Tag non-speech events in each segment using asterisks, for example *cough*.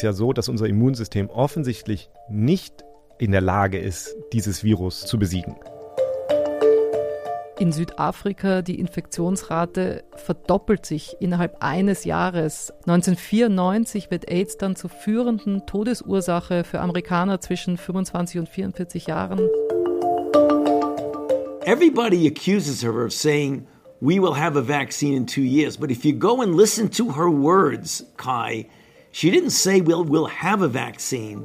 es ja so, dass unser Immunsystem offensichtlich nicht in der Lage ist, dieses Virus zu besiegen. In Südafrika die Infektionsrate verdoppelt sich innerhalb eines Jahres. 1994 wird AIDS dann zur führenden Todesursache für Amerikaner zwischen 25 und 44 Jahren. Everybody accuses her of saying we will have a vaccine in two years. But if you go and listen to her words, Kai, she didn't say we'll, we'll have a vaccine.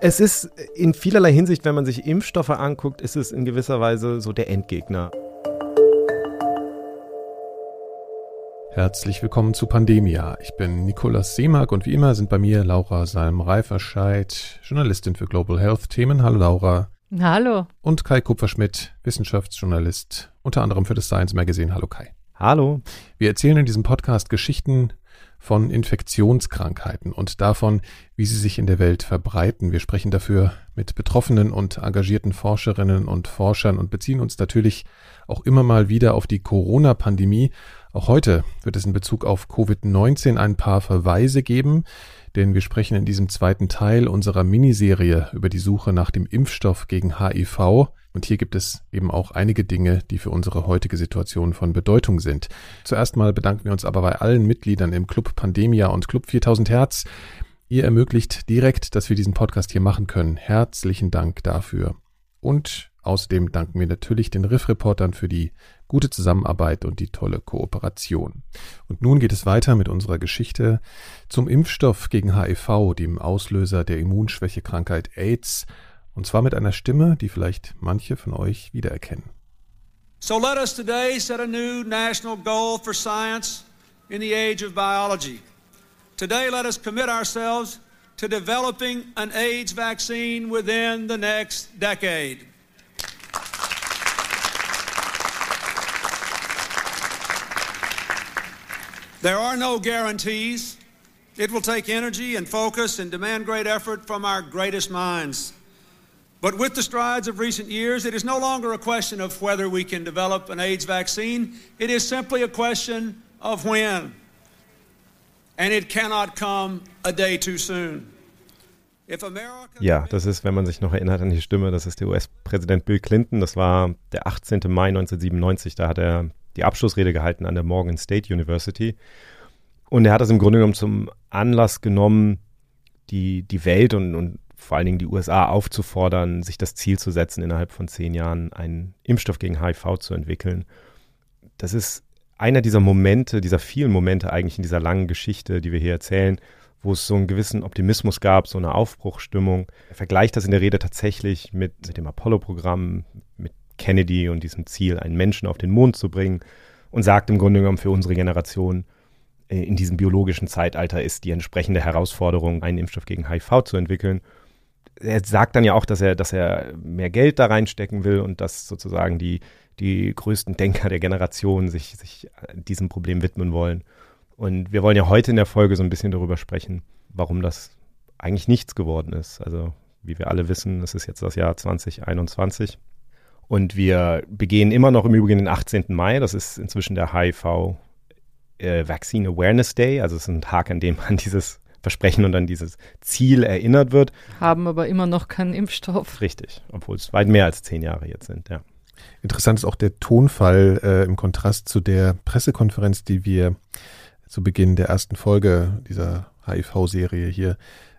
Es ist in vielerlei Hinsicht, wenn man sich Impfstoffe anguckt, ist es in gewisser Weise so der Endgegner. Herzlich willkommen zu Pandemia. Ich bin Nikolaus Seemark und wie immer sind bei mir Laura Salm-Reiferscheid, Journalistin für Global Health Themen. Hallo Laura. Hallo. Und Kai Kupferschmidt, Wissenschaftsjournalist, unter anderem für das Science Magazine. Hallo Kai. Hallo. Wir erzählen in diesem Podcast Geschichten von Infektionskrankheiten und davon, wie sie sich in der Welt verbreiten. Wir sprechen dafür mit betroffenen und engagierten Forscherinnen und Forschern und beziehen uns natürlich auch immer mal wieder auf die Corona-Pandemie. Auch heute wird es in Bezug auf Covid-19 ein paar Verweise geben denn wir sprechen in diesem zweiten Teil unserer Miniserie über die Suche nach dem Impfstoff gegen HIV. Und hier gibt es eben auch einige Dinge, die für unsere heutige Situation von Bedeutung sind. Zuerst mal bedanken wir uns aber bei allen Mitgliedern im Club Pandemia und Club 4000 Hertz. Ihr ermöglicht direkt, dass wir diesen Podcast hier machen können. Herzlichen Dank dafür. Und außerdem danken wir natürlich den Riff-Reportern für die gute Zusammenarbeit und die tolle Kooperation. Und nun geht es weiter mit unserer Geschichte zum Impfstoff gegen HIV, dem Auslöser der Immunschwächekrankheit AIDS, und zwar mit einer Stimme, die vielleicht manche von euch wiedererkennen. So let us today set a new national goal for science in the age of biology. Today let us commit ourselves to developing an AIDS vaccine within the next decade. There are no guarantees. It will take energy and focus and demand great effort from our greatest minds. But with the strides of recent years, it is no longer a question of whether we can develop an AIDS vaccine. It is simply a question of when. And it cannot come a day too soon. Ja, das ist, wenn man sich noch erinnert an die Stimme, das ist der US-Präsident Bill Clinton. Das war der 18. Mai 1997. Da hat er die Abschlussrede gehalten an der Morgan State University. Und er hat das im Grunde genommen zum Anlass genommen, die, die Welt und, und vor allen Dingen die USA aufzufordern, sich das Ziel zu setzen, innerhalb von zehn Jahren einen Impfstoff gegen HIV zu entwickeln. Das ist einer dieser Momente, dieser vielen Momente eigentlich in dieser langen Geschichte, die wir hier erzählen, wo es so einen gewissen Optimismus gab, so eine Aufbruchstimmung. Er vergleicht das in der Rede tatsächlich mit, mit dem Apollo-Programm, mit Kennedy und diesem Ziel, einen Menschen auf den Mond zu bringen und sagt im Grunde genommen für unsere Generation, äh, in diesem biologischen Zeitalter ist die entsprechende Herausforderung, einen Impfstoff gegen HIV zu entwickeln. Er sagt dann ja auch, dass er, dass er mehr Geld da reinstecken will und dass sozusagen die, die größten Denker der Generation sich, sich diesem Problem widmen wollen. Und wir wollen ja heute in der Folge so ein bisschen darüber sprechen, warum das eigentlich nichts geworden ist. Also, wie wir alle wissen, es ist jetzt das Jahr 2021. Und wir begehen immer noch im Übrigen den 18. Mai. Das ist inzwischen der HIV äh, Vaccine Awareness Day. Also es ist ein Tag, an dem an dieses Versprechen und an dieses Ziel erinnert wird. Haben aber immer noch keinen Impfstoff. Richtig, obwohl es weit mehr als zehn Jahre jetzt sind, ja. Interessant ist auch der Tonfall äh, im Kontrast zu der Pressekonferenz, die wir zu Beginn der ersten Folge dieser HIV-Serie hier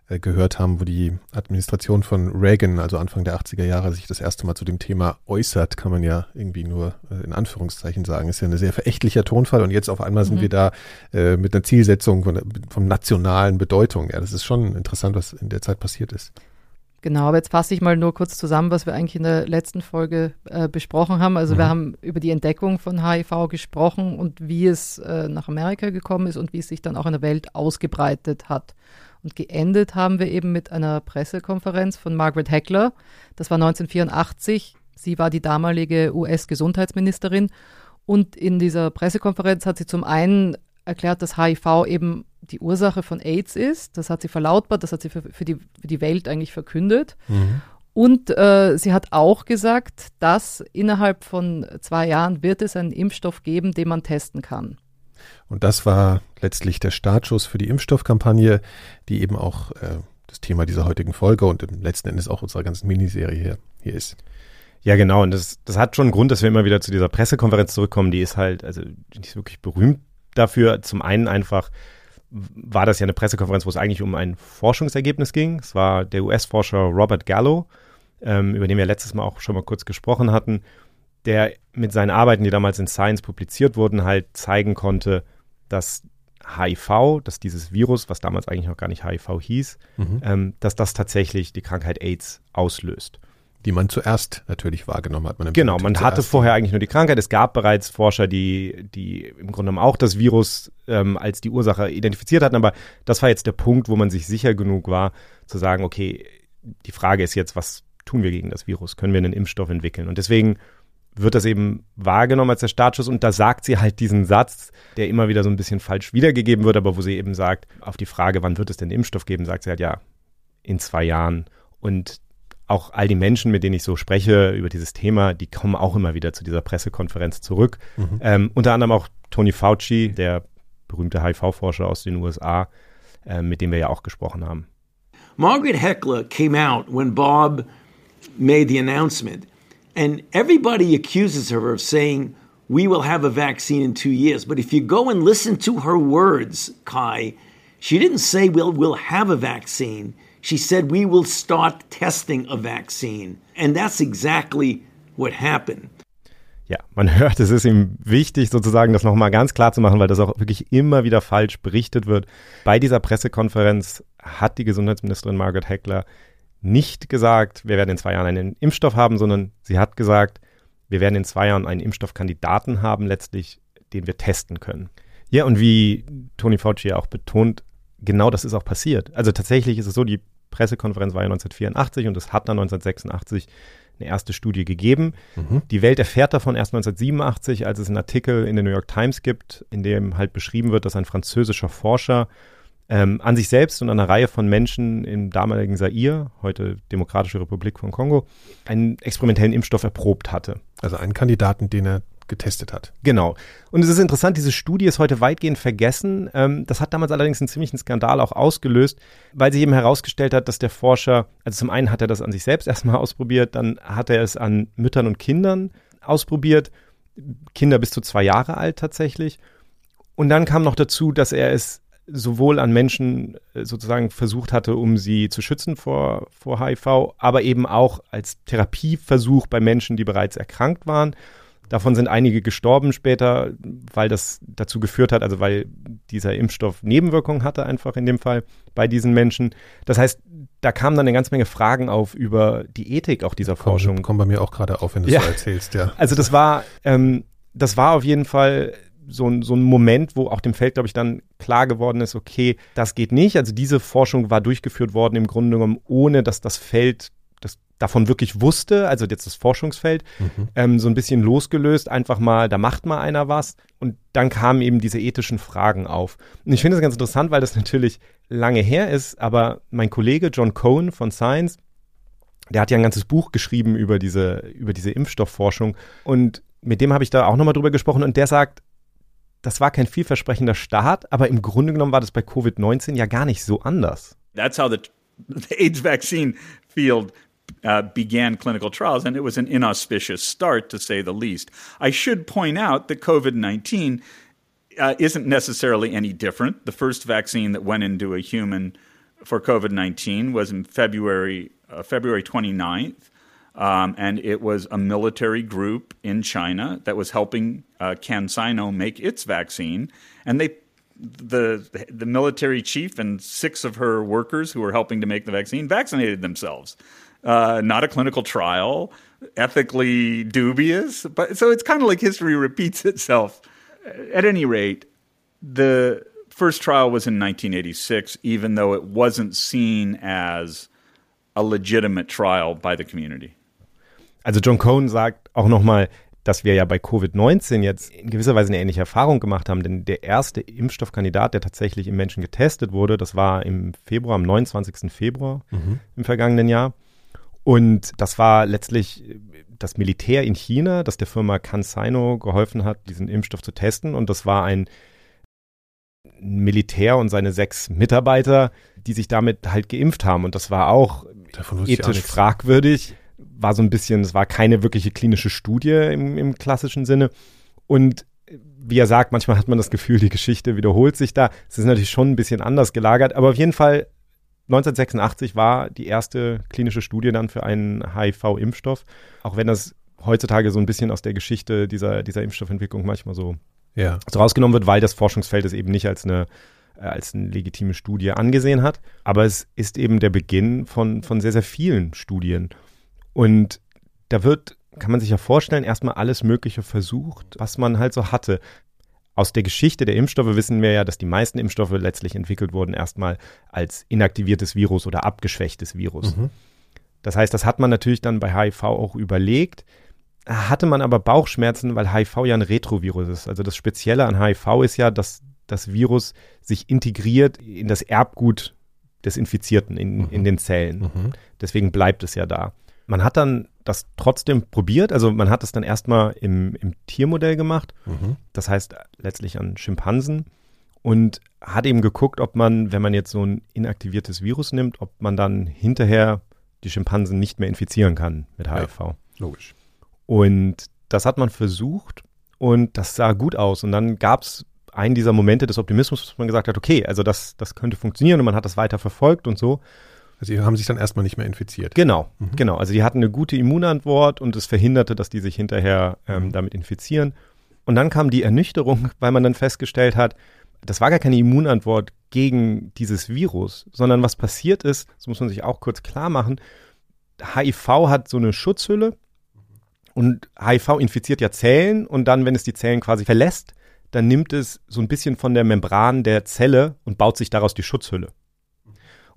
äh, gehört haben, wo die Administration von Reagan, also Anfang der 80er Jahre, sich das erste Mal zu dem Thema äußert, kann man ja irgendwie nur äh, in Anführungszeichen sagen. Ist ja ein sehr verächtlicher Tonfall und jetzt auf einmal sind mhm. wir da äh, mit einer Zielsetzung von, von nationalen Bedeutung. Ja, das ist schon interessant, was in der Zeit passiert ist. Genau, aber jetzt fasse ich mal nur kurz zusammen, was wir eigentlich in der letzten Folge äh, besprochen haben. Also mhm. wir haben über die Entdeckung von HIV gesprochen und wie es äh, nach Amerika gekommen ist und wie es sich dann auch in der Welt ausgebreitet hat. Und geendet haben wir eben mit einer Pressekonferenz von Margaret Heckler. Das war 1984. Sie war die damalige US-Gesundheitsministerin. Und in dieser Pressekonferenz hat sie zum einen erklärt, dass HIV eben die Ursache von AIDS ist. Das hat sie verlautbart, das hat sie für, für, die, für die Welt eigentlich verkündet. Mhm. Und äh, sie hat auch gesagt, dass innerhalb von zwei Jahren wird es einen Impfstoff geben, den man testen kann. Und das war letztlich der Startschuss für die Impfstoffkampagne, die eben auch äh, das Thema dieser heutigen Folge und letzten Endes auch unserer ganzen Miniserie hier, hier ist. Ja, genau. Und das, das hat schon einen Grund, dass wir immer wieder zu dieser Pressekonferenz zurückkommen. Die ist halt, also die ist wirklich berühmt dafür. Zum einen einfach war das ja eine Pressekonferenz, wo es eigentlich um ein Forschungsergebnis ging. Es war der US-Forscher Robert Gallo, ähm, über den wir letztes Mal auch schon mal kurz gesprochen hatten, der mit seinen Arbeiten, die damals in Science publiziert wurden, halt zeigen konnte, dass HIV, dass dieses Virus, was damals eigentlich noch gar nicht HIV hieß, mhm. ähm, dass das tatsächlich die Krankheit AIDS auslöst. Die man zuerst natürlich wahrgenommen hat. Man genau, man hatte vorher eigentlich nur die Krankheit. Es gab bereits Forscher, die, die im Grunde genommen auch das Virus ähm, als die Ursache identifiziert hatten, aber das war jetzt der Punkt, wo man sich sicher genug war, zu sagen, okay, die Frage ist jetzt, was tun wir gegen das Virus? Können wir einen Impfstoff entwickeln? Und deswegen wird das eben wahrgenommen als der Startschuss und da sagt sie halt diesen Satz, der immer wieder so ein bisschen falsch wiedergegeben wird, aber wo sie eben sagt, auf die Frage, wann wird es denn Impfstoff geben, sagt sie halt ja, in zwei Jahren. Und auch all die Menschen, mit denen ich so spreche über dieses Thema, die kommen auch immer wieder zu dieser Pressekonferenz zurück. Mhm. Ähm, unter anderem auch Tony Fauci, der berühmte HIV-Forscher aus den USA, äh, mit dem wir ja auch gesprochen haben. Margaret Heckler came out when Bob made the announcement. And everybody accuses her of saying, we will have a vaccine in two years. But if you go and listen to her words, Kai, she didn't say we'll, we'll have a vaccine. She said we will start testing a vaccine. And that's exactly what happened. Ja, man *laughs* hört, es ist ihm wichtig, sozusagen das nochmal ganz klar zu machen, weil das auch wirklich immer wieder falsch berichtet wird. Bei dieser Pressekonferenz hat die Gesundheitsministerin Margaret Heckler nicht gesagt, wir werden in zwei Jahren einen Impfstoff haben, sondern sie hat gesagt, wir werden in zwei Jahren einen Impfstoffkandidaten haben, letztlich, den wir testen können. Ja, und wie Tony Fauci ja auch betont, genau das ist auch passiert. Also tatsächlich ist es so, die Pressekonferenz war ja 1984 und es hat dann 1986 eine erste Studie gegeben. Mhm. Die Welt erfährt davon erst 1987, als es einen Artikel in der New York Times gibt, in dem halt beschrieben wird, dass ein französischer Forscher ähm, an sich selbst und an einer Reihe von Menschen im damaligen Zaire, heute Demokratische Republik von Kongo, einen experimentellen Impfstoff erprobt hatte. Also einen Kandidaten, den er getestet hat. Genau. Und es ist interessant, diese Studie ist heute weitgehend vergessen. Ähm, das hat damals allerdings einen ziemlichen Skandal auch ausgelöst, weil sich eben herausgestellt hat, dass der Forscher, also zum einen hat er das an sich selbst *laughs* erstmal ausprobiert, dann hat er es an Müttern und Kindern ausprobiert, Kinder bis zu zwei Jahre alt tatsächlich. Und dann kam noch dazu, dass er es sowohl an Menschen äh, sozusagen versucht hatte, um sie zu schützen vor, vor HIV, aber eben auch als Therapieversuch bei Menschen, die bereits erkrankt waren. Davon sind einige gestorben später, weil das dazu geführt hat, also weil dieser Impfstoff Nebenwirkungen hatte einfach in dem Fall bei diesen Menschen. Das heißt, da kamen dann eine ganze Menge Fragen auf über die Ethik auch dieser komm, Forschung. Kommt bei mir auch gerade auf, wenn du ja. so erzählst, ja. Also das war, ähm, das war auf jeden Fall so ein, so ein Moment, wo auch dem Feld, glaube ich, dann klar geworden ist, okay, das geht nicht. Also diese Forschung war durchgeführt worden im Grunde genommen, ohne dass das Feld das davon wirklich wusste, also jetzt das Forschungsfeld, mhm. ähm, so ein bisschen losgelöst, einfach mal, da macht mal einer was. Und dann kamen eben diese ethischen Fragen auf. Und ich finde das ganz interessant, weil das natürlich lange her ist, aber mein Kollege John Cohen von Science, der hat ja ein ganzes Buch geschrieben über diese, über diese Impfstoffforschung. Und mit dem habe ich da auch nochmal drüber gesprochen und der sagt, das war kein vielversprechender Start, aber im Grunde genommen war das bei Covid-19 ja gar nicht so anders. That's how the, the AIDS vaccine field uh, began clinical trials, and it was an inauspicious start, to say the least. I should point out that COVID 19 uh, isn't necessarily any different. The first vaccine that went into a human for COVID 19 was in February, uh, February 29th. Um, and it was a military group in China that was helping uh, CanSino make its vaccine, and they the the military chief and six of her workers who were helping to make the vaccine vaccinated themselves. Uh, not a clinical trial, ethically dubious, but so it's kind of like history *laughs* repeats itself. At any rate, the first trial was in 1986, even though it wasn't seen as a legitimate trial by the community. Also John Cohn sagt auch nochmal, dass wir ja bei Covid-19 jetzt in gewisser Weise eine ähnliche Erfahrung gemacht haben, denn der erste Impfstoffkandidat, der tatsächlich im Menschen getestet wurde, das war im Februar, am 29. Februar mhm. im vergangenen Jahr. Und das war letztlich das Militär in China, das der Firma CanSino geholfen hat, diesen Impfstoff zu testen. Und das war ein Militär und seine sechs Mitarbeiter, die sich damit halt geimpft haben. Und das war auch ethisch fragwürdig. War so ein bisschen, es war keine wirkliche klinische Studie im, im klassischen Sinne. Und wie er sagt, manchmal hat man das Gefühl, die Geschichte wiederholt sich da. Es ist natürlich schon ein bisschen anders gelagert, aber auf jeden Fall 1986 war die erste klinische Studie dann für einen HIV-Impfstoff, auch wenn das heutzutage so ein bisschen aus der Geschichte dieser, dieser Impfstoffentwicklung manchmal so, ja. so rausgenommen wird, weil das Forschungsfeld es eben nicht als eine, als eine legitime Studie angesehen hat. Aber es ist eben der Beginn von, von sehr, sehr vielen Studien. Und da wird, kann man sich ja vorstellen, erstmal alles Mögliche versucht, was man halt so hatte. Aus der Geschichte der Impfstoffe wissen wir ja, dass die meisten Impfstoffe letztlich entwickelt wurden erstmal als inaktiviertes Virus oder abgeschwächtes Virus. Mhm. Das heißt, das hat man natürlich dann bei HIV auch überlegt, hatte man aber Bauchschmerzen, weil HIV ja ein Retrovirus ist. Also das Spezielle an HIV ist ja, dass das Virus sich integriert in das Erbgut des Infizierten, in, mhm. in den Zellen. Mhm. Deswegen bleibt es ja da. Man hat dann das trotzdem probiert. Also man hat es dann erstmal im, im Tiermodell gemacht. Mhm. Das heißt letztlich an Schimpansen. Und hat eben geguckt, ob man, wenn man jetzt so ein inaktiviertes Virus nimmt, ob man dann hinterher die Schimpansen nicht mehr infizieren kann mit HIV. Ja, logisch. Und das hat man versucht und das sah gut aus. Und dann gab es einen dieser Momente des Optimismus, dass man gesagt hat, okay, also das, das könnte funktionieren und man hat das weiter verfolgt und so. Also die haben sich dann erstmal nicht mehr infiziert. Genau, mhm. genau. Also die hatten eine gute Immunantwort und es verhinderte, dass die sich hinterher ähm, mhm. damit infizieren. Und dann kam die Ernüchterung, weil man dann festgestellt hat, das war gar keine Immunantwort gegen dieses Virus, sondern was passiert ist, das muss man sich auch kurz klar machen, HIV hat so eine Schutzhülle, und HIV infiziert ja Zellen und dann, wenn es die Zellen quasi verlässt, dann nimmt es so ein bisschen von der Membran der Zelle und baut sich daraus die Schutzhülle.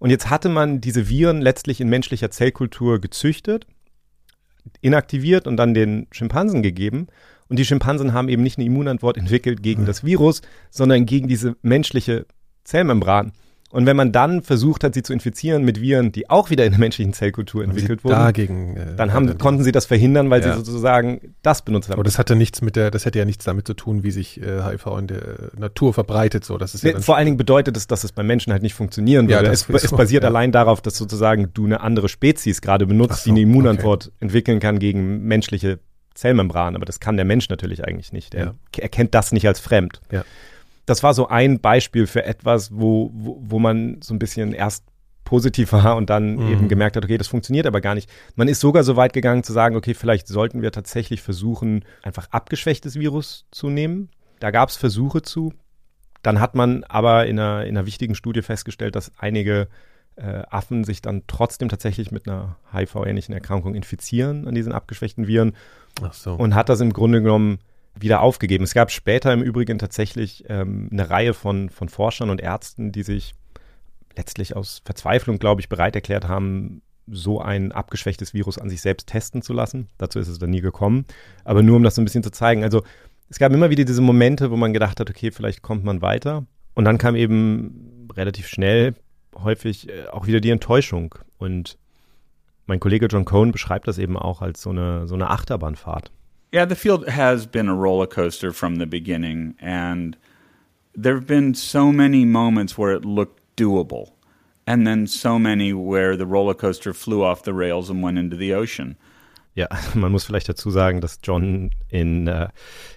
Und jetzt hatte man diese Viren letztlich in menschlicher Zellkultur gezüchtet, inaktiviert und dann den Schimpansen gegeben. Und die Schimpansen haben eben nicht eine Immunantwort entwickelt gegen das Virus, sondern gegen diese menschliche Zellmembran. Und wenn man dann versucht hat, sie zu infizieren mit Viren, die auch wieder in der menschlichen Zellkultur entwickelt wurden, dagegen, äh, dann haben, konnten sie das verhindern, weil ja. sie sozusagen das benutzt haben. Aber das hatte nichts mit der, das hätte ja nichts damit zu tun, wie sich äh, HIV in der Natur verbreitet. So, das ist ja Vor allen Dingen bedeutet es, dass es beim Menschen halt nicht funktionieren würde. Ja, es, es basiert ja. allein darauf, dass sozusagen du eine andere Spezies gerade benutzt, so, die eine Immunantwort okay. entwickeln kann gegen menschliche Zellmembran. Aber das kann der Mensch natürlich eigentlich nicht. Er erkennt das nicht als fremd. Ja das war so ein Beispiel für etwas, wo, wo, wo man so ein bisschen erst positiv war und dann mhm. eben gemerkt hat, okay, das funktioniert aber gar nicht. Man ist sogar so weit gegangen zu sagen, okay, vielleicht sollten wir tatsächlich versuchen, einfach abgeschwächtes Virus zu nehmen. Da gab es Versuche zu. Dann hat man aber in einer, in einer wichtigen Studie festgestellt, dass einige äh, Affen sich dann trotzdem tatsächlich mit einer HIV-ähnlichen Erkrankung infizieren an diesen abgeschwächten Viren. Ach so. Und hat das im Grunde genommen wieder aufgegeben. Es gab später im Übrigen tatsächlich ähm, eine Reihe von, von Forschern und Ärzten, die sich letztlich aus Verzweiflung, glaube ich, bereit erklärt haben, so ein abgeschwächtes Virus an sich selbst testen zu lassen. Dazu ist es dann nie gekommen. Aber nur um das so ein bisschen zu zeigen. Also es gab immer wieder diese Momente, wo man gedacht hat, okay, vielleicht kommt man weiter. Und dann kam eben relativ schnell häufig äh, auch wieder die Enttäuschung. Und mein Kollege John Cohn beschreibt das eben auch als so eine, so eine Achterbahnfahrt. Yeah, the field has been a roller coaster from the beginning, and there have been so many moments where it looked doable, and then so many where the roller coaster flew off the rails and went into the ocean. Ja, *laughs* man muss vielleicht dazu sagen, dass John in, äh,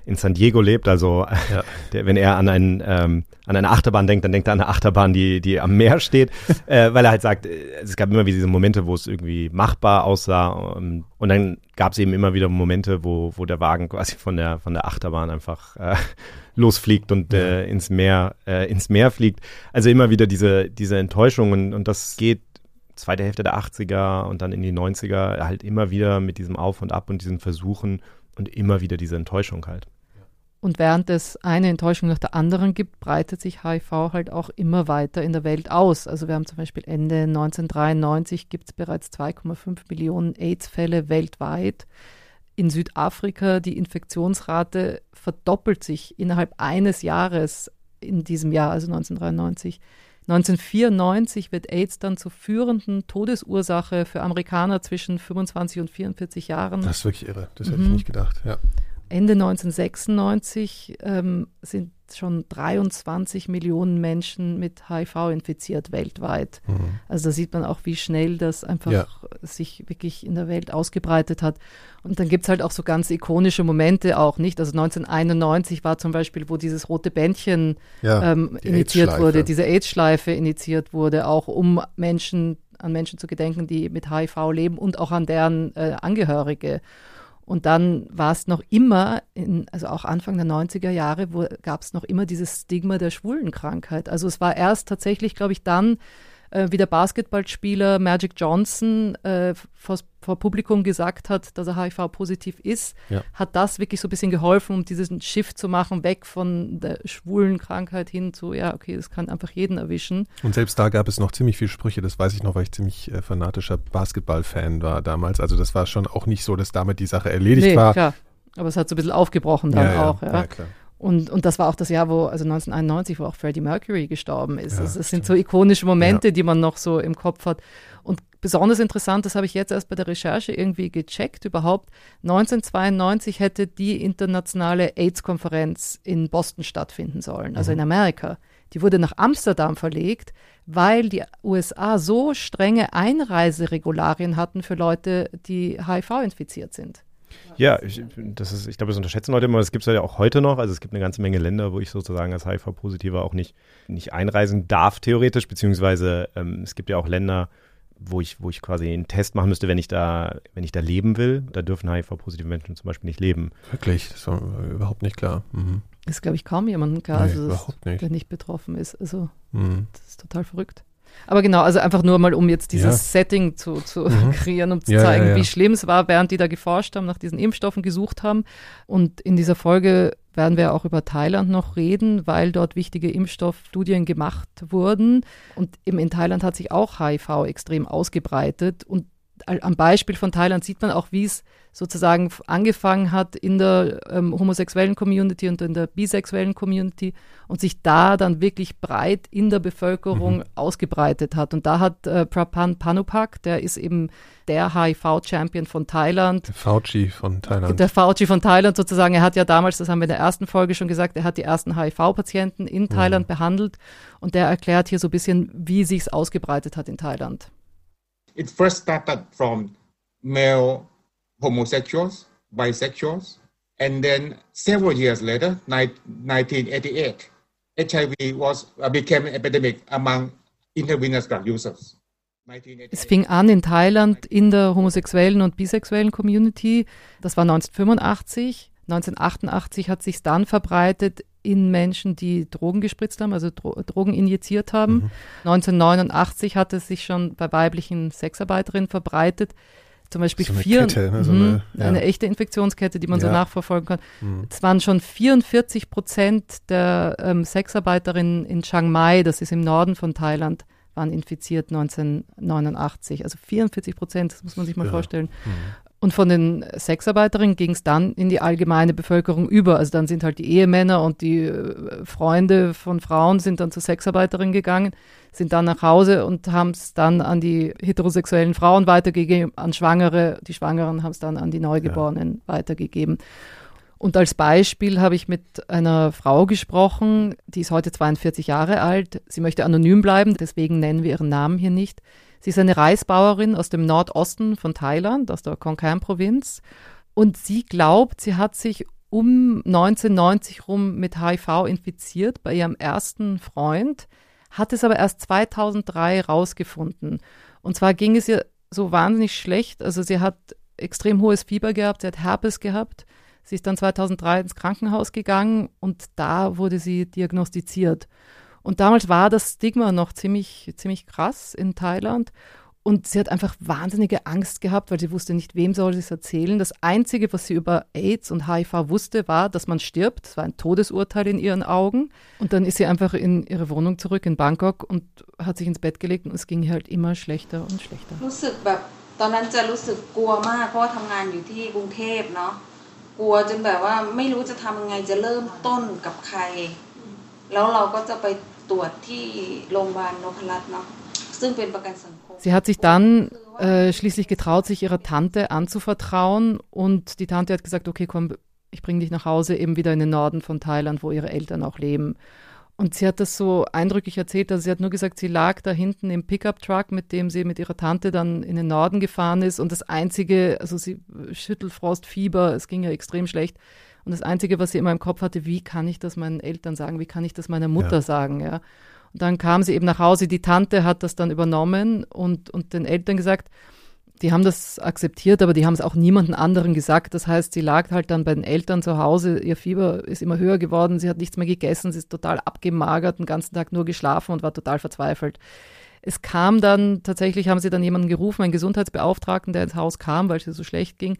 in San Diego lebt. Also ja. *laughs* der, wenn er an, ein, ähm, an eine Achterbahn denkt, dann denkt er an eine Achterbahn, die, die am Meer steht. *laughs* äh, weil er halt sagt, äh, es gab immer wieder diese Momente, wo es irgendwie machbar aussah. Ähm, und dann gab es eben immer wieder Momente, wo, wo der Wagen quasi von der, von der Achterbahn einfach äh, losfliegt und äh, ins Meer, äh, ins Meer fliegt. Also immer wieder diese, diese Enttäuschungen und das geht zweite Hälfte der 80er und dann in die 90er halt immer wieder mit diesem Auf und Ab und diesen Versuchen und immer wieder diese Enttäuschung halt. Und während es eine Enttäuschung nach der anderen gibt, breitet sich HIV halt auch immer weiter in der Welt aus. Also wir haben zum Beispiel Ende 1993 gibt es bereits 2,5 Millionen AIDS-Fälle weltweit. In Südafrika die Infektionsrate verdoppelt sich innerhalb eines Jahres in diesem Jahr, also 1993. 1994 wird AIDS dann zur führenden Todesursache für Amerikaner zwischen 25 und 44 Jahren. Das ist wirklich irre. Das mhm. hätte ich mhm. nicht gedacht, ja. Ende 1996 ähm, sind schon 23 Millionen Menschen mit HIV infiziert weltweit. Mhm. Also da sieht man auch, wie schnell das einfach ja. sich wirklich in der Welt ausgebreitet hat. Und dann gibt es halt auch so ganz ikonische Momente auch, nicht? Also 1991 war zum Beispiel, wo dieses rote Bändchen ja, ähm, initiiert wurde, diese AIDS-Schleife initiiert wurde, auch um Menschen, an Menschen zu gedenken, die mit HIV leben und auch an deren äh, Angehörige. Und dann war es noch immer, in, also auch Anfang der 90er Jahre, gab es noch immer dieses Stigma der Schwulenkrankheit. Also es war erst tatsächlich, glaube ich, dann, äh, wie der Basketballspieler Magic Johnson äh, vor, vor, Publikum gesagt hat, dass er HIV-positiv ist, ja. hat das wirklich so ein bisschen geholfen, um diesen Shift zu machen, weg von der schwulen Krankheit hin zu, ja, okay, das kann einfach jeden erwischen. Und selbst da gab es noch ziemlich viele Sprüche, das weiß ich noch, weil ich ziemlich äh, fanatischer Basketball-Fan war damals. Also das war schon auch nicht so, dass damit die Sache erledigt nee, war. Klar. Aber es hat so ein bisschen aufgebrochen dann ja, auch. Ja, ja. klar. Und, und das war auch das Jahr, wo, also 1991, wo auch Freddie Mercury gestorben ist. Ja, also es sind so ikonische Momente, ja. die man noch so im Kopf hat. Und besonders interessant, das habe ich jetzt erst bei der Recherche irgendwie gecheckt, überhaupt. 1992 hätte die internationale AIDS-Konferenz in Boston stattfinden sollen, also mhm. in Amerika. Die wurde nach Amsterdam verlegt, weil die USA so strenge Einreiseregularien hatten für Leute, die HIV infiziert sind. Ja, ich, das ist, ich glaube, das unterschätzen Leute immer. Das gibt es ja auch heute noch. Also es gibt eine ganze Menge Länder, wo ich sozusagen als HIV-Positiver auch nicht, nicht einreisen darf, theoretisch, beziehungsweise ähm, es gibt ja auch Länder, wo ich, wo ich quasi einen Test machen müsste, wenn ich da, wenn ich da leben will. Da dürfen HIV-positive Menschen zum Beispiel nicht leben. Wirklich, das war überhaupt nicht klar. Mhm. Ist, glaube ich, kaum jemanden klar, nee, also das, nicht. der nicht betroffen ist. Also mhm. das ist total verrückt. Aber genau, also einfach nur mal, um jetzt dieses ja. Setting zu, zu mhm. *laughs* kreieren, um zu ja, zeigen, ja, wie schlimm es war, während die da geforscht haben, nach diesen Impfstoffen gesucht haben. Und in dieser Folge werden wir auch über Thailand noch reden, weil dort wichtige Impfstoffstudien gemacht wurden. Und eben in Thailand hat sich auch HIV extrem ausgebreitet. Und am Beispiel von Thailand sieht man auch, wie es sozusagen angefangen hat in der ähm, homosexuellen Community und in der bisexuellen Community und sich da dann wirklich breit in der Bevölkerung mhm. ausgebreitet hat. Und da hat äh, Prapan Panupak, der ist eben der HIV-Champion von Thailand. Der Fauci von Thailand. Der Fauci von Thailand sozusagen. Er hat ja damals, das haben wir in der ersten Folge schon gesagt, er hat die ersten HIV-Patienten in Thailand mhm. behandelt und der erklärt hier so ein bisschen, wie sich es ausgebreitet hat in Thailand. It first started from male homosexuals, bisexuals, and then several years later, 1988, HIV was uh, became an epidemic among intravenous drug users. Es fing an in Thailand in der homosexuellen und bisexuellen Community. Das war 1985. 1988 hat sich dann verbreitet in Menschen, die Drogen gespritzt haben, also Dro Drogen injiziert haben. Mhm. 1989 hat es sich schon bei weiblichen Sexarbeiterinnen verbreitet zum Beispiel so eine vier, Kette, ne? so eine, mhm, ja. eine, echte Infektionskette, die man ja. so nachverfolgen kann. Mhm. Es waren schon 44 Prozent der ähm, Sexarbeiterinnen in Chiang Mai, das ist im Norden von Thailand, waren infiziert 1989. Also 44 Prozent, das muss man sich mal ja. vorstellen. Mhm. Und von den Sexarbeiterinnen ging es dann in die allgemeine Bevölkerung über. Also dann sind halt die Ehemänner und die äh, Freunde von Frauen sind dann zur Sexarbeiterin gegangen, sind dann nach Hause und haben es dann an die heterosexuellen Frauen weitergegeben, an Schwangere. Die Schwangeren haben es dann an die Neugeborenen ja. weitergegeben. Und als Beispiel habe ich mit einer Frau gesprochen, die ist heute 42 Jahre alt. Sie möchte anonym bleiben, deswegen nennen wir ihren Namen hier nicht. Sie ist eine Reisbauerin aus dem Nordosten von Thailand, aus der Konkan-Provinz. Und sie glaubt, sie hat sich um 1990 rum mit HIV infiziert bei ihrem ersten Freund, hat es aber erst 2003 rausgefunden. Und zwar ging es ihr so wahnsinnig schlecht. Also sie hat extrem hohes Fieber gehabt, sie hat Herpes gehabt. Sie ist dann 2003 ins Krankenhaus gegangen und da wurde sie diagnostiziert. Und damals war das Stigma noch ziemlich, ziemlich krass in Thailand. Und sie hat einfach wahnsinnige Angst gehabt, weil sie wusste nicht, wem soll sie es erzählen. Das Einzige, was sie über AIDS und HIV wusste, war, dass man stirbt. Das war ein Todesurteil in ihren Augen. Und dann ist sie einfach in ihre Wohnung zurück in Bangkok und hat sich ins Bett gelegt und es ging ihr halt immer schlechter und schlechter. ตอนนั้นจะรู้สึกกลัวมากเพราะว่าทำงานอยู่ที่กรุงเทพเนาะกลัวจนแบบว่าไม่รู้จะทำยังไงจะเริ่มต้นกับใครแล้วเราก็จะไป Sie hat sich dann äh, schließlich getraut, sich ihrer Tante anzuvertrauen und die Tante hat gesagt, okay, komm, ich bringe dich nach Hause eben wieder in den Norden von Thailand, wo ihre Eltern auch leben. Und sie hat das so eindrücklich erzählt, also sie hat nur gesagt, sie lag da hinten im Pickup-Truck, mit dem sie mit ihrer Tante dann in den Norden gefahren ist und das Einzige, also sie Schüttelfrost, Fieber, es ging ja extrem schlecht und das Einzige, was sie immer im Kopf hatte, wie kann ich das meinen Eltern sagen, wie kann ich das meiner Mutter ja. sagen, ja. Und dann kam sie eben nach Hause, die Tante hat das dann übernommen und, und den Eltern gesagt, die haben das akzeptiert, aber die haben es auch niemandem anderen gesagt. Das heißt, sie lag halt dann bei den Eltern zu Hause, ihr Fieber ist immer höher geworden, sie hat nichts mehr gegessen, sie ist total abgemagert, den ganzen Tag nur geschlafen und war total verzweifelt. Es kam dann, tatsächlich haben sie dann jemanden gerufen, einen Gesundheitsbeauftragten, der ins Haus kam, weil es ihr so schlecht ging.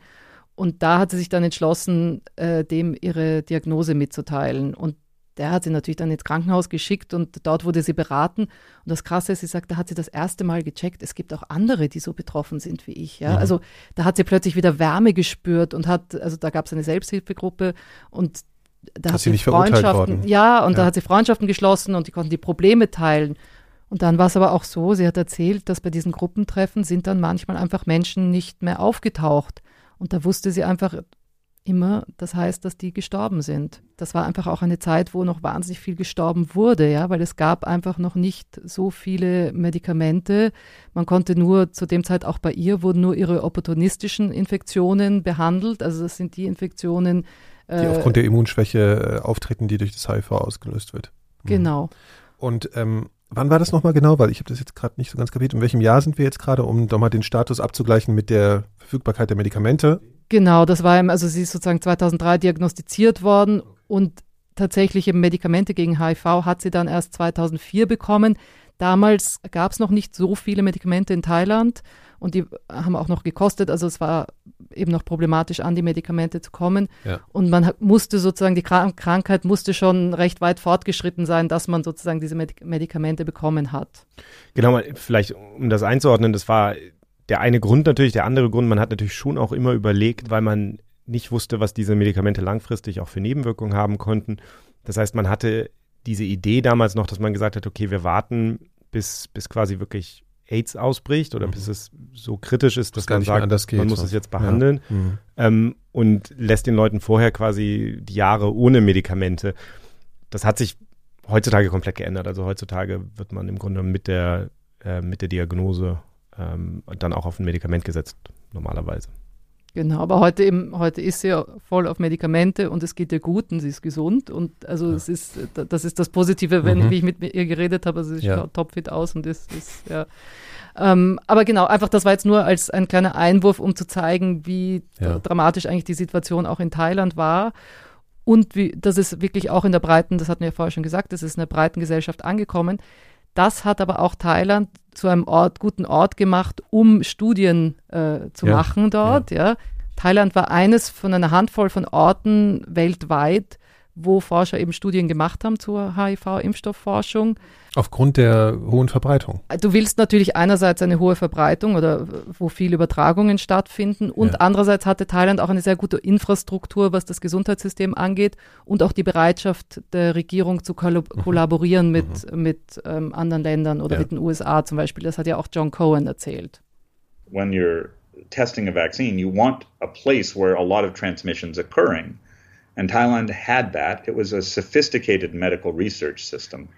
Und da hat sie sich dann entschlossen, äh, dem ihre Diagnose mitzuteilen. Und der hat sie natürlich dann ins Krankenhaus geschickt und dort wurde sie beraten. Und das Krasse ist, sie sagt, da hat sie das erste Mal gecheckt, es gibt auch andere, die so betroffen sind wie ich. Ja? Mhm. Also da hat sie plötzlich wieder Wärme gespürt und hat, also da gab es eine Selbsthilfegruppe und da hat sie, sie Freundschaften, ja, und ja. da hat sie Freundschaften geschlossen und die konnten die Probleme teilen. Und dann war es aber auch so, sie hat erzählt, dass bei diesen Gruppentreffen sind dann manchmal einfach Menschen nicht mehr aufgetaucht. Und da wusste sie einfach, immer, das heißt, dass die gestorben sind. Das war einfach auch eine Zeit, wo noch wahnsinnig viel gestorben wurde, ja, weil es gab einfach noch nicht so viele Medikamente. Man konnte nur zu dem Zeit auch bei ihr wurden nur ihre opportunistischen Infektionen behandelt. Also das sind die Infektionen, die äh, aufgrund der Immunschwäche äh, auftreten, die durch das HIV ausgelöst wird. Mhm. Genau. Und ähm, wann war das nochmal genau? Weil ich habe das jetzt gerade nicht so ganz kapiert. In welchem Jahr sind wir jetzt gerade, um nochmal den Status abzugleichen mit der Verfügbarkeit der Medikamente? Genau, das war, also sie ist sozusagen 2003 diagnostiziert worden und tatsächliche Medikamente gegen HIV hat sie dann erst 2004 bekommen. Damals gab es noch nicht so viele Medikamente in Thailand und die haben auch noch gekostet. Also es war eben noch problematisch, an die Medikamente zu kommen. Ja. Und man musste sozusagen, die Krankheit musste schon recht weit fortgeschritten sein, dass man sozusagen diese Medikamente bekommen hat. Genau, vielleicht um das einzuordnen, das war der eine Grund natürlich, der andere Grund, man hat natürlich schon auch immer überlegt, weil man nicht wusste, was diese Medikamente langfristig auch für Nebenwirkungen haben konnten. Das heißt, man hatte diese Idee damals noch, dass man gesagt hat, okay, wir warten, bis, bis quasi wirklich AIDS ausbricht oder mhm. bis es so kritisch ist, dass man sagt, man muss es jetzt behandeln ja. mhm. ähm, und lässt den Leuten vorher quasi die Jahre ohne Medikamente. Das hat sich heutzutage komplett geändert. Also heutzutage wird man im Grunde mit der, äh, mit der Diagnose ähm, dann auch auf ein Medikament gesetzt, normalerweise. Genau, aber heute eben, heute ist sie ja voll auf Medikamente und es geht ihr gut und sie ist gesund und also ja. es ist, das ist das Positive, wenn mhm. wie ich mit ihr geredet habe, also sie ja. schaut topfit aus und ist, ist ja. Ähm, aber genau, einfach das war jetzt nur als ein kleiner Einwurf, um zu zeigen, wie ja. dramatisch eigentlich die Situation auch in Thailand war und wie, das ist wirklich auch in der breiten, das hatten wir ja vorher schon gesagt, das ist in der breiten Gesellschaft angekommen. Das hat aber auch Thailand zu einem Ort, guten Ort gemacht, um Studien äh, zu ja, machen dort. Ja. ja. Thailand war eines von einer Handvoll von Orten weltweit, wo Forscher eben Studien gemacht haben zur HIV-Impfstoffforschung. Aufgrund der hohen Verbreitung. Du willst natürlich einerseits eine hohe Verbreitung oder wo viele Übertragungen stattfinden und ja. andererseits hatte Thailand auch eine sehr gute Infrastruktur, was das Gesundheitssystem angeht und auch die Bereitschaft der Regierung zu mhm. kollaborieren mit, mhm. mit ähm, anderen Ländern oder ja. mit den USA zum Beispiel. Das hat ja auch John Cohen erzählt. When you're testing a vaccine, you want a place where a lot of transmission's occurring. And Thailand had that. It was a sophisticated medical research system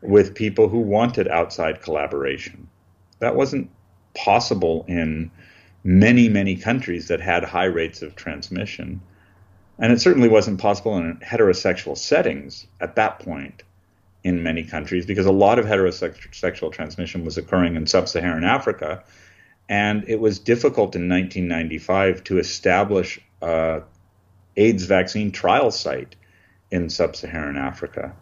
with people who wanted outside collaboration. That wasn't possible in many, many countries that had high rates of transmission. And it certainly wasn't possible in heterosexual settings at that point in many countries because a lot of heterosexual transmission was occurring in sub Saharan Africa. And it was difficult in 1995 to establish a AIDS vaccine trial site in sub Saharan Africa.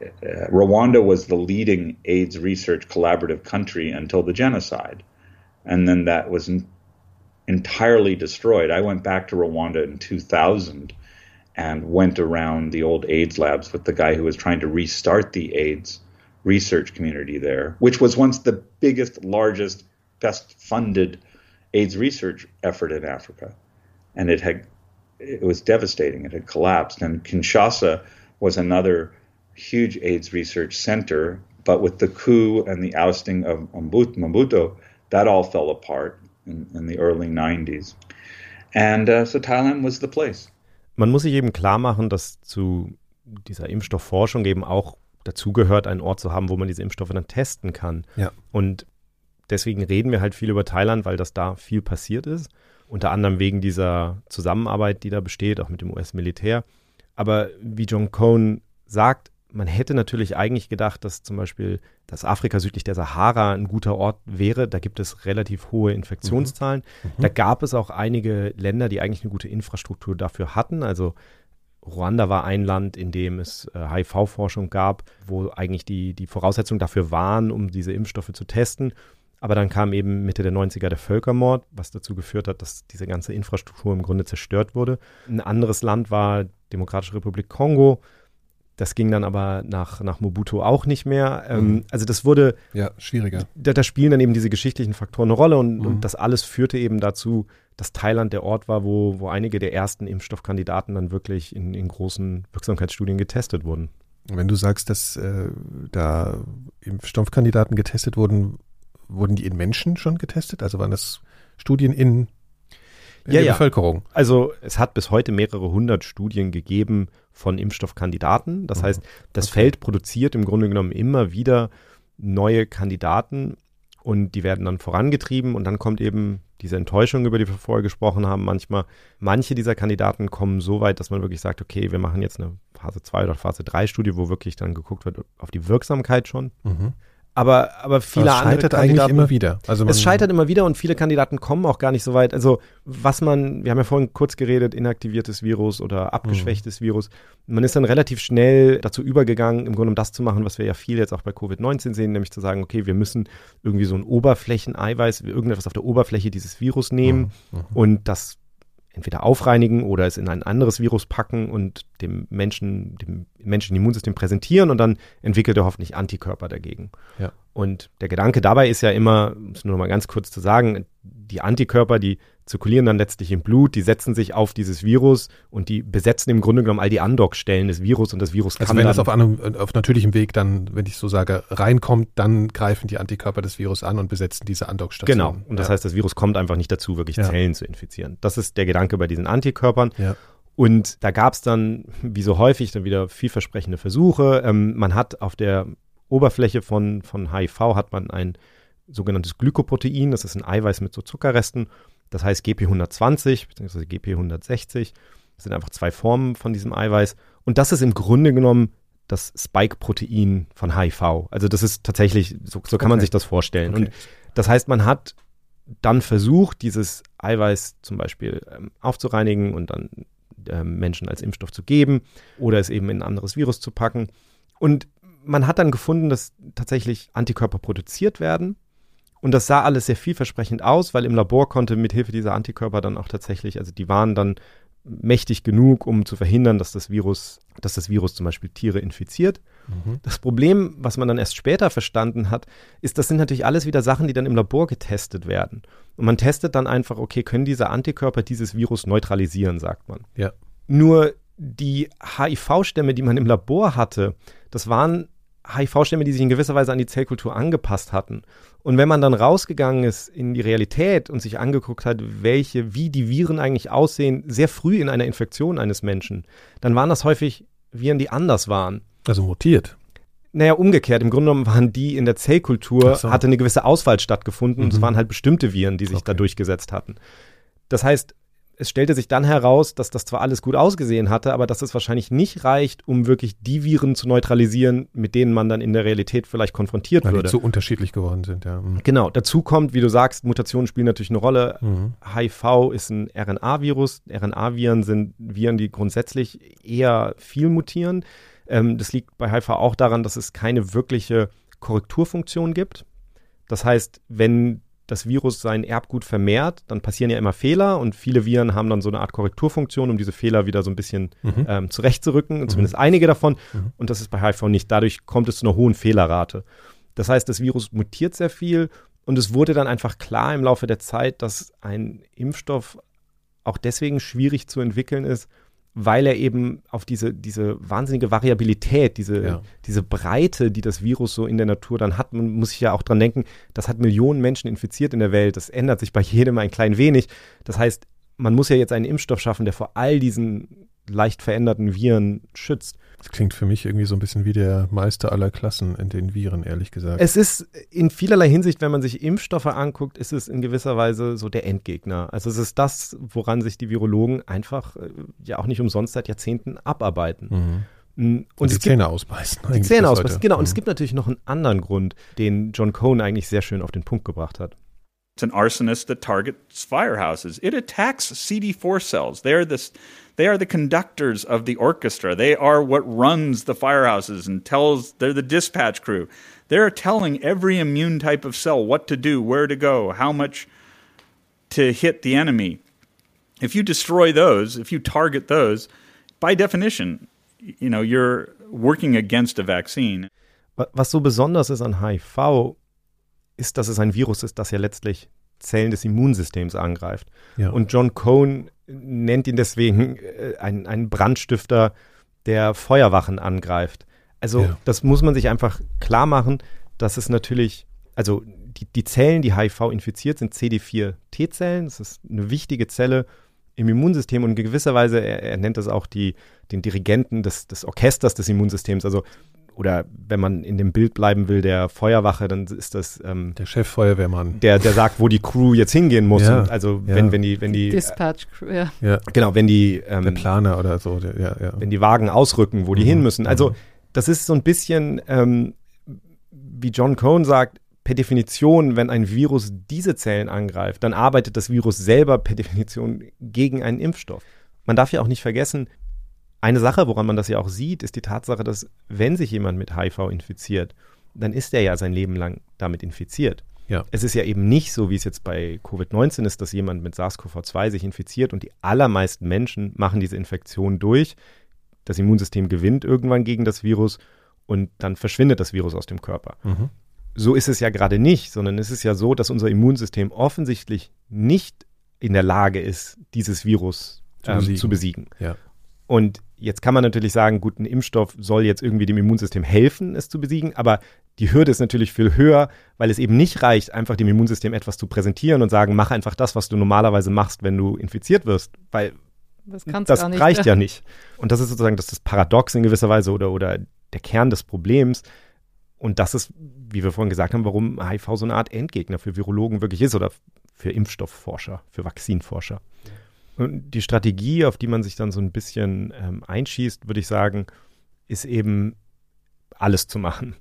Uh, Rwanda was the leading AIDS research collaborative country until the genocide. And then that was entirely destroyed. I went back to Rwanda in 2000 and went around the old AIDS labs with the guy who was trying to restart the AIDS research community there, which was once the biggest, largest, best funded AIDS research effort in Africa. And it had it was devastating. It had collapsed. And Kinshasa was another huge AIDS research center, but with the coup and the ousting of Mobutu, that all fell apart in, in the early 90s. And uh, so Thailand was the place. Man muss sich eben klar machen, dass zu dieser Impfstoffforschung eben auch dazugehört, einen Ort zu haben, wo man diese Impfstoffe dann testen kann. Ja. Und deswegen reden wir halt viel über Thailand, weil das da viel passiert ist. Unter anderem wegen dieser Zusammenarbeit, die da besteht, auch mit dem US-Militär. Aber wie John Cohn sagt, man hätte natürlich eigentlich gedacht, dass zum Beispiel das Afrika südlich der Sahara ein guter Ort wäre. Da gibt es relativ hohe Infektionszahlen. Mhm. Mhm. Da gab es auch einige Länder, die eigentlich eine gute Infrastruktur dafür hatten. Also Ruanda war ein Land, in dem es äh, HIV-Forschung gab, wo eigentlich die, die Voraussetzungen dafür waren, um diese Impfstoffe zu testen. Aber dann kam eben Mitte der 90er der Völkermord, was dazu geführt hat, dass diese ganze Infrastruktur im Grunde zerstört wurde. Ein anderes Land war Demokratische Republik Kongo. Das ging dann aber nach, nach Mobutu auch nicht mehr. Ähm, mhm. Also das wurde. Ja, schwieriger. Da, da, spielen dann eben diese geschichtlichen Faktoren eine Rolle und, mhm. und das alles führte eben dazu, dass Thailand der Ort war, wo, wo einige der ersten Impfstoffkandidaten dann wirklich in, in großen Wirksamkeitsstudien getestet wurden. Wenn du sagst, dass äh, da Impfstoffkandidaten getestet wurden, wurden die in Menschen schon getestet? Also waren das Studien in, in ja, der ja. Bevölkerung? Also es hat bis heute mehrere hundert Studien gegeben von Impfstoffkandidaten. Das mhm. heißt, das okay. Feld produziert im Grunde genommen immer wieder neue Kandidaten und die werden dann vorangetrieben und dann kommt eben diese Enttäuschung, über die wir vorher gesprochen haben, manchmal. Manche dieser Kandidaten kommen so weit, dass man wirklich sagt, okay, wir machen jetzt eine Phase 2 oder Phase 3 Studie, wo wirklich dann geguckt wird auf die Wirksamkeit schon. Mhm. Aber, aber viele aber es scheitert eigentlich immer wieder. Also es scheitert immer wieder und viele Kandidaten kommen auch gar nicht so weit. Also was man, wir haben ja vorhin kurz geredet, inaktiviertes Virus oder abgeschwächtes mhm. Virus. Man ist dann relativ schnell dazu übergegangen, im Grunde um das zu machen, was wir ja viel jetzt auch bei Covid-19 sehen, nämlich zu sagen, okay, wir müssen irgendwie so ein Oberflächeneiweiß, irgendetwas auf der Oberfläche dieses Virus nehmen mhm. Mhm. und das entweder aufreinigen oder es in ein anderes Virus packen und dem Menschen, dem menschlichen Immunsystem präsentieren und dann entwickelt er hoffentlich Antikörper dagegen. Ja. Und der Gedanke dabei ist ja immer, um es nur noch mal ganz kurz zu sagen, die Antikörper, die zirkulieren dann letztlich im Blut, die setzen sich auf dieses Virus und die besetzen im Grunde genommen all die Andockstellen des Virus und das Virus also kann wenn das auf, einem, auf natürlichem Weg dann, wenn ich so sage, reinkommt, dann greifen die Antikörper des Virus an und besetzen diese Andockstationen. Genau. Und das ja. heißt, das Virus kommt einfach nicht dazu, wirklich ja. Zellen zu infizieren. Das ist der Gedanke bei diesen Antikörpern. Ja. Und da gab es dann, wie so häufig, dann wieder vielversprechende Versuche. Ähm, man hat auf der Oberfläche von, von HIV hat man ein sogenanntes Glykoprotein, das ist ein Eiweiß mit so Zuckerresten das heißt GP120 bzw. GP160 das sind einfach zwei Formen von diesem Eiweiß. Und das ist im Grunde genommen das Spike-Protein von HIV. Also das ist tatsächlich, so, so kann okay. man sich das vorstellen. Okay. Und das heißt, man hat dann versucht, dieses Eiweiß zum Beispiel ähm, aufzureinigen und dann ähm, Menschen als Impfstoff zu geben oder es eben in ein anderes Virus zu packen. Und man hat dann gefunden, dass tatsächlich Antikörper produziert werden und das sah alles sehr vielversprechend aus, weil im Labor konnte mithilfe dieser Antikörper dann auch tatsächlich, also die waren dann mächtig genug, um zu verhindern, dass das Virus, dass das Virus zum Beispiel Tiere infiziert. Mhm. Das Problem, was man dann erst später verstanden hat, ist, das sind natürlich alles wieder Sachen, die dann im Labor getestet werden. Und man testet dann einfach, okay, können diese Antikörper dieses Virus neutralisieren, sagt man. Ja. Nur die HIV-Stämme, die man im Labor hatte, das waren HIV-Stämme, die sich in gewisser Weise an die Zellkultur angepasst hatten. Und wenn man dann rausgegangen ist in die Realität und sich angeguckt hat, welche, wie die Viren eigentlich aussehen, sehr früh in einer Infektion eines Menschen, dann waren das häufig Viren, die anders waren. Also mutiert. Naja, umgekehrt. Im Grunde genommen waren die in der Zellkultur, so. hatte eine gewisse Auswahl stattgefunden mhm. und es waren halt bestimmte Viren, die sich okay. da durchgesetzt hatten. Das heißt, es stellte sich dann heraus, dass das zwar alles gut ausgesehen hatte, aber dass es wahrscheinlich nicht reicht, um wirklich die Viren zu neutralisieren, mit denen man dann in der Realität vielleicht konfrontiert Weil würde. Die zu unterschiedlich geworden sind, ja. Mhm. Genau. Dazu kommt, wie du sagst, Mutationen spielen natürlich eine Rolle. Mhm. HIV ist ein RNA-Virus. RNA-Viren sind Viren, die grundsätzlich eher viel mutieren. Ähm, das liegt bei HIV auch daran, dass es keine wirkliche Korrekturfunktion gibt. Das heißt, wenn das Virus sein Erbgut vermehrt, dann passieren ja immer Fehler und viele Viren haben dann so eine Art Korrekturfunktion, um diese Fehler wieder so ein bisschen mhm. ähm, zurechtzurücken, mhm. zumindest einige davon. Mhm. Und das ist bei HIV nicht. Dadurch kommt es zu einer hohen Fehlerrate. Das heißt, das Virus mutiert sehr viel und es wurde dann einfach klar im Laufe der Zeit, dass ein Impfstoff auch deswegen schwierig zu entwickeln ist, weil er eben auf diese, diese wahnsinnige Variabilität, diese, ja. diese Breite, die das Virus so in der Natur dann hat, man muss sich ja auch dran denken, das hat Millionen Menschen infiziert in der Welt, das ändert sich bei *laughs* jedem ein klein wenig. Das heißt, man muss ja jetzt einen Impfstoff schaffen, der vor all diesen leicht veränderten Viren schützt. Das klingt für mich irgendwie so ein bisschen wie der Meister aller Klassen in den Viren, ehrlich gesagt. Es ist in vielerlei Hinsicht, wenn man sich Impfstoffe anguckt, ist es in gewisser Weise so der Endgegner. Also es ist das, woran sich die Virologen einfach äh, ja auch nicht umsonst seit Jahrzehnten abarbeiten. Mhm. Und, und die Zähne ausbeißen. Die Zähne ausbeißen, genau. Mhm. Und es mhm. gibt natürlich noch einen anderen Grund, den John Cohn eigentlich sehr schön auf den Punkt gebracht hat. It's an arsonist that targets firehouses. It attacks CD4 cells. They are the, they are the conductors of the orchestra. They are what runs the firehouses and tells, they're the dispatch crew. They're telling every immune type of cell what to do, where to go, how much to hit the enemy. If you destroy those, if you target those, by definition, you know, you're working against a vaccine. Was so besonders ist an HIV, ist, dass es ein Virus ist, das ja letztlich Zellen des Immunsystems angreift. Ja. Und John Cohn nennt ihn deswegen äh, einen, einen Brandstifter, der Feuerwachen angreift. Also ja. das muss man sich einfach klar machen, dass es natürlich, also die, die Zellen, die HIV infiziert, sind CD4 T-Zellen. Das ist eine wichtige Zelle im Immunsystem und in gewisser Weise, er, er nennt das auch die, den Dirigenten des, des Orchesters des Immunsystems. Also oder wenn man in dem Bild bleiben will, der Feuerwache, dann ist das ähm, der Cheffeuerwehrmann, der der sagt, wo die Crew jetzt hingehen muss. Ja, also ja. wenn wenn die wenn die Dispatch Crew, ja. ja. Genau, wenn die ähm, der Planer oder so, der, ja, ja. Wenn die Wagen ausrücken, wo die mhm. hin müssen. Also mhm. das ist so ein bisschen ähm, wie John Cohn sagt, per Definition, wenn ein Virus diese Zellen angreift, dann arbeitet das Virus selber per Definition gegen einen Impfstoff. Man darf ja auch nicht vergessen, eine Sache, woran man das ja auch sieht, ist die Tatsache, dass wenn sich jemand mit HIV infiziert, dann ist er ja sein Leben lang damit infiziert. Ja. Es ist ja eben nicht so, wie es jetzt bei Covid-19 ist, dass jemand mit SARS-CoV-2 sich infiziert und die allermeisten Menschen machen diese Infektion durch. Das Immunsystem gewinnt irgendwann gegen das Virus und dann verschwindet das Virus aus dem Körper. Mhm. So ist es ja gerade nicht, sondern es ist ja so, dass unser Immunsystem offensichtlich nicht in der Lage ist, dieses Virus zu ähm, besiegen. Zu besiegen. Ja. Und jetzt kann man natürlich sagen, gut, ein Impfstoff soll jetzt irgendwie dem Immunsystem helfen, es zu besiegen, aber die Hürde ist natürlich viel höher, weil es eben nicht reicht, einfach dem Immunsystem etwas zu präsentieren und sagen, mach einfach das, was du normalerweise machst, wenn du infiziert wirst, weil das, das reicht ja. ja *laughs* nicht. Und das ist sozusagen das, das Paradox in gewisser Weise oder, oder der Kern des Problems. Und das ist, wie wir vorhin gesagt haben, warum HIV so eine Art Endgegner für Virologen wirklich ist oder für Impfstoffforscher, für Vakzinforscher. Ja. Und die Strategie, auf die man sich dann so ein bisschen ähm, einschießt, würde ich sagen, ist eben alles zu machen.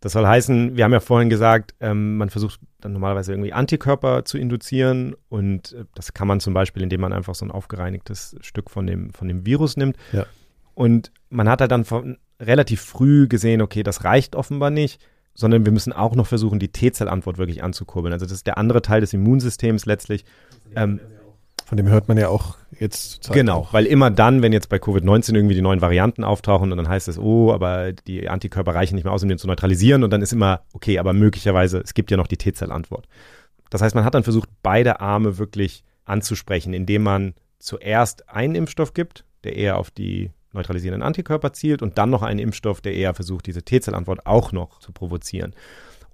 Das soll heißen, wir haben ja vorhin gesagt, ähm, man versucht dann normalerweise irgendwie Antikörper zu induzieren und äh, das kann man zum Beispiel, indem man einfach so ein aufgereinigtes Stück von dem, von dem Virus nimmt. Ja. Und man hat halt dann von, relativ früh gesehen, okay, das reicht offenbar nicht, sondern wir müssen auch noch versuchen, die T-Zellantwort wirklich anzukurbeln. Also das ist der andere Teil des Immunsystems letztlich. Ähm, von dem hört man ja auch jetzt. Genau, auch. weil immer dann, wenn jetzt bei Covid-19 irgendwie die neuen Varianten auftauchen und dann heißt es, oh, aber die Antikörper reichen nicht mehr aus, um den zu neutralisieren und dann ist immer, okay, aber möglicherweise, es gibt ja noch die T-Zell-Antwort. Das heißt, man hat dann versucht, beide Arme wirklich anzusprechen, indem man zuerst einen Impfstoff gibt, der eher auf die neutralisierenden Antikörper zielt und dann noch einen Impfstoff, der eher versucht, diese T-Zell-Antwort auch noch zu provozieren.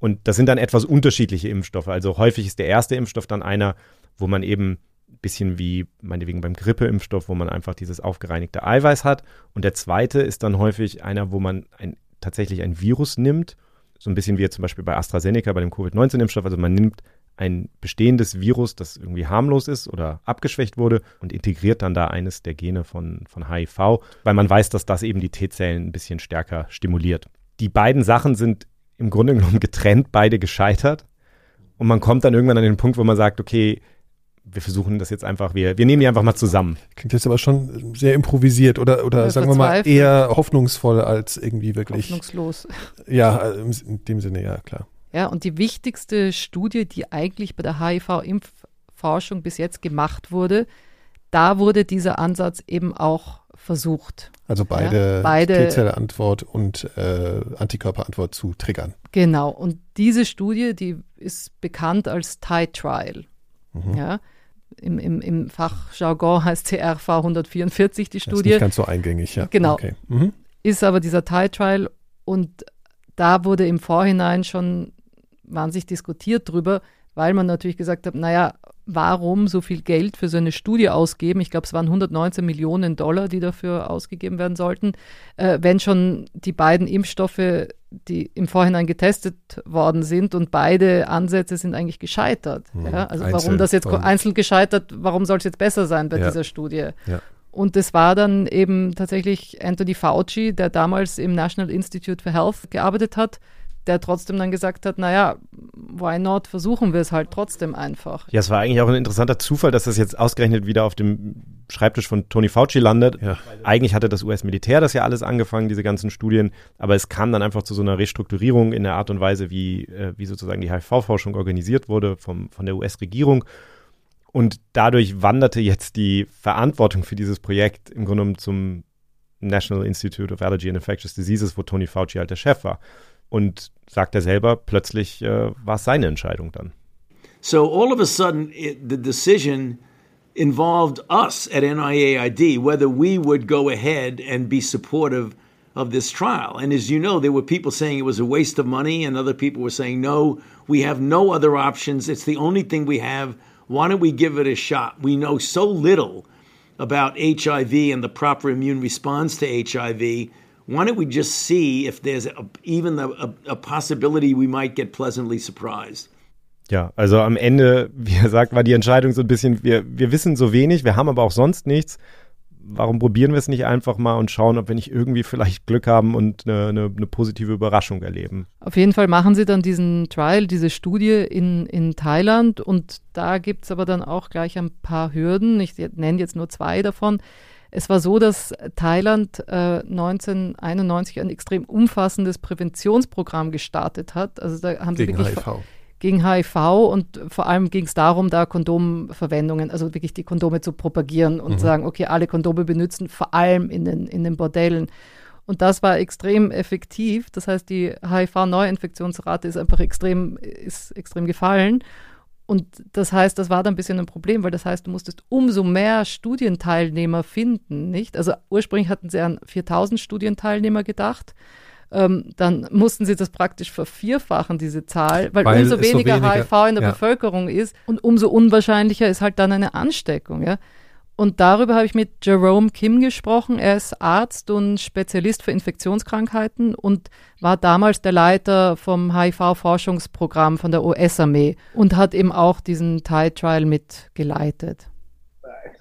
Und das sind dann etwas unterschiedliche Impfstoffe. Also häufig ist der erste Impfstoff dann einer, wo man eben bisschen wie meinetwegen beim Grippeimpfstoff, wo man einfach dieses aufgereinigte Eiweiß hat. Und der zweite ist dann häufig einer, wo man ein, tatsächlich ein Virus nimmt, so ein bisschen wie zum Beispiel bei AstraZeneca bei dem Covid-19-Impfstoff. Also man nimmt ein bestehendes Virus, das irgendwie harmlos ist oder abgeschwächt wurde und integriert dann da eines der Gene von, von HIV, weil man weiß, dass das eben die T-Zellen ein bisschen stärker stimuliert. Die beiden Sachen sind im Grunde genommen getrennt, beide gescheitert. Und man kommt dann irgendwann an den Punkt, wo man sagt, okay, wir versuchen das jetzt einfach, wir, wir nehmen die einfach mal zusammen. Klingt jetzt aber schon sehr improvisiert oder, oder sagen wir mal eher hoffnungsvoll als irgendwie wirklich. Hoffnungslos. Ja, in dem Sinne, ja, klar. Ja, und die wichtigste Studie, die eigentlich bei der HIV-Impfforschung bis jetzt gemacht wurde, da wurde dieser Ansatz eben auch versucht. Also beide, ja, beide T-Zelle-Antwort und äh, Antikörperantwort zu triggern. Genau. Und diese Studie, die ist bekannt als TIE-Trial. Mhm. Ja, im, im, im Fachjargon heißt CRV 144 die Studie. Das ist nicht ganz so eingängig, ja. Genau. Okay. Mhm. Ist aber dieser TIE Trial und da wurde im Vorhinein schon wahnsinnig diskutiert drüber, weil man natürlich gesagt hat, naja, warum so viel Geld für so eine Studie ausgeben. Ich glaube, es waren 119 Millionen Dollar, die dafür ausgegeben werden sollten, äh, wenn schon die beiden Impfstoffe, die im Vorhinein getestet worden sind und beide Ansätze sind eigentlich gescheitert. Hm, ja? Also einzeln, warum das jetzt einzeln gescheitert, warum soll es jetzt besser sein bei ja. dieser Studie? Ja. Und es war dann eben tatsächlich Anthony Fauci, der damals im National Institute for Health gearbeitet hat, der trotzdem dann gesagt hat, naja, why not, versuchen wir es halt trotzdem einfach. Ja, es war eigentlich auch ein interessanter Zufall, dass das jetzt ausgerechnet wieder auf dem Schreibtisch von Tony Fauci landet. Ja. Eigentlich hatte das US-Militär das ja alles angefangen, diese ganzen Studien, aber es kam dann einfach zu so einer Restrukturierung in der Art und Weise, wie, äh, wie sozusagen die HIV-Forschung organisiert wurde vom, von der US-Regierung. Und dadurch wanderte jetzt die Verantwortung für dieses Projekt im Grunde genommen zum National Institute of Allergy and Infectious Diseases, wo Tony Fauci halt der Chef war. Und sagt er selber, plötzlich äh, war es seine Entscheidung dann. So all of a sudden, it, the decision involved us at NIAID whether we would go ahead and be supportive of this trial. And as you know, there were people saying it was a waste of money, and other people were saying, no, we have no other options. It's the only thing we have. Why don't we give it a shot? We know so little about HIV and the proper immune response to HIV why don't we just see if there's a, even a, a, possibility we might get pleasantly surprised? Ja, also am Ende, wie er sagt, war die Entscheidung so ein bisschen, wir, wir wissen so wenig, wir haben aber auch sonst nichts. Warum probieren wir es nicht einfach mal und schauen, ob wir nicht irgendwie vielleicht Glück haben und eine, eine, eine positive Überraschung erleben? Auf jeden Fall machen sie dann diesen Trial, diese Studie in, in Thailand und da gibt es aber dann auch gleich ein paar Hürden. Ich nenne jetzt nur zwei davon. Es war so, dass Thailand äh, 1991 ein extrem umfassendes Präventionsprogramm gestartet hat. Also da haben gegen sie wirklich HIV. gegen HIV und vor allem ging es darum, da Kondomverwendungen, also wirklich die Kondome zu propagieren und mhm. sagen, okay, alle Kondome benutzen, vor allem in den, in den Bordellen. Und das war extrem effektiv. Das heißt, die HIV-Neuinfektionsrate ist einfach extrem, ist extrem gefallen. Und das heißt, das war dann ein bisschen ein Problem, weil das heißt, du musstest umso mehr Studienteilnehmer finden, nicht? Also ursprünglich hatten sie an 4000 Studienteilnehmer gedacht. Ähm, dann mussten sie das praktisch vervierfachen, diese Zahl, weil, weil umso weniger, so weniger, HIV in der ja. Bevölkerung ist und umso unwahrscheinlicher ist halt dann eine Ansteckung, ja. Und darüber habe ich mit Jerome Kim gesprochen. Er ist Arzt und Spezialist für Infektionskrankheiten und war damals der Leiter vom HIV-Forschungsprogramm von der US-Armee und hat eben auch diesen Thai-Trial mitgeleitet.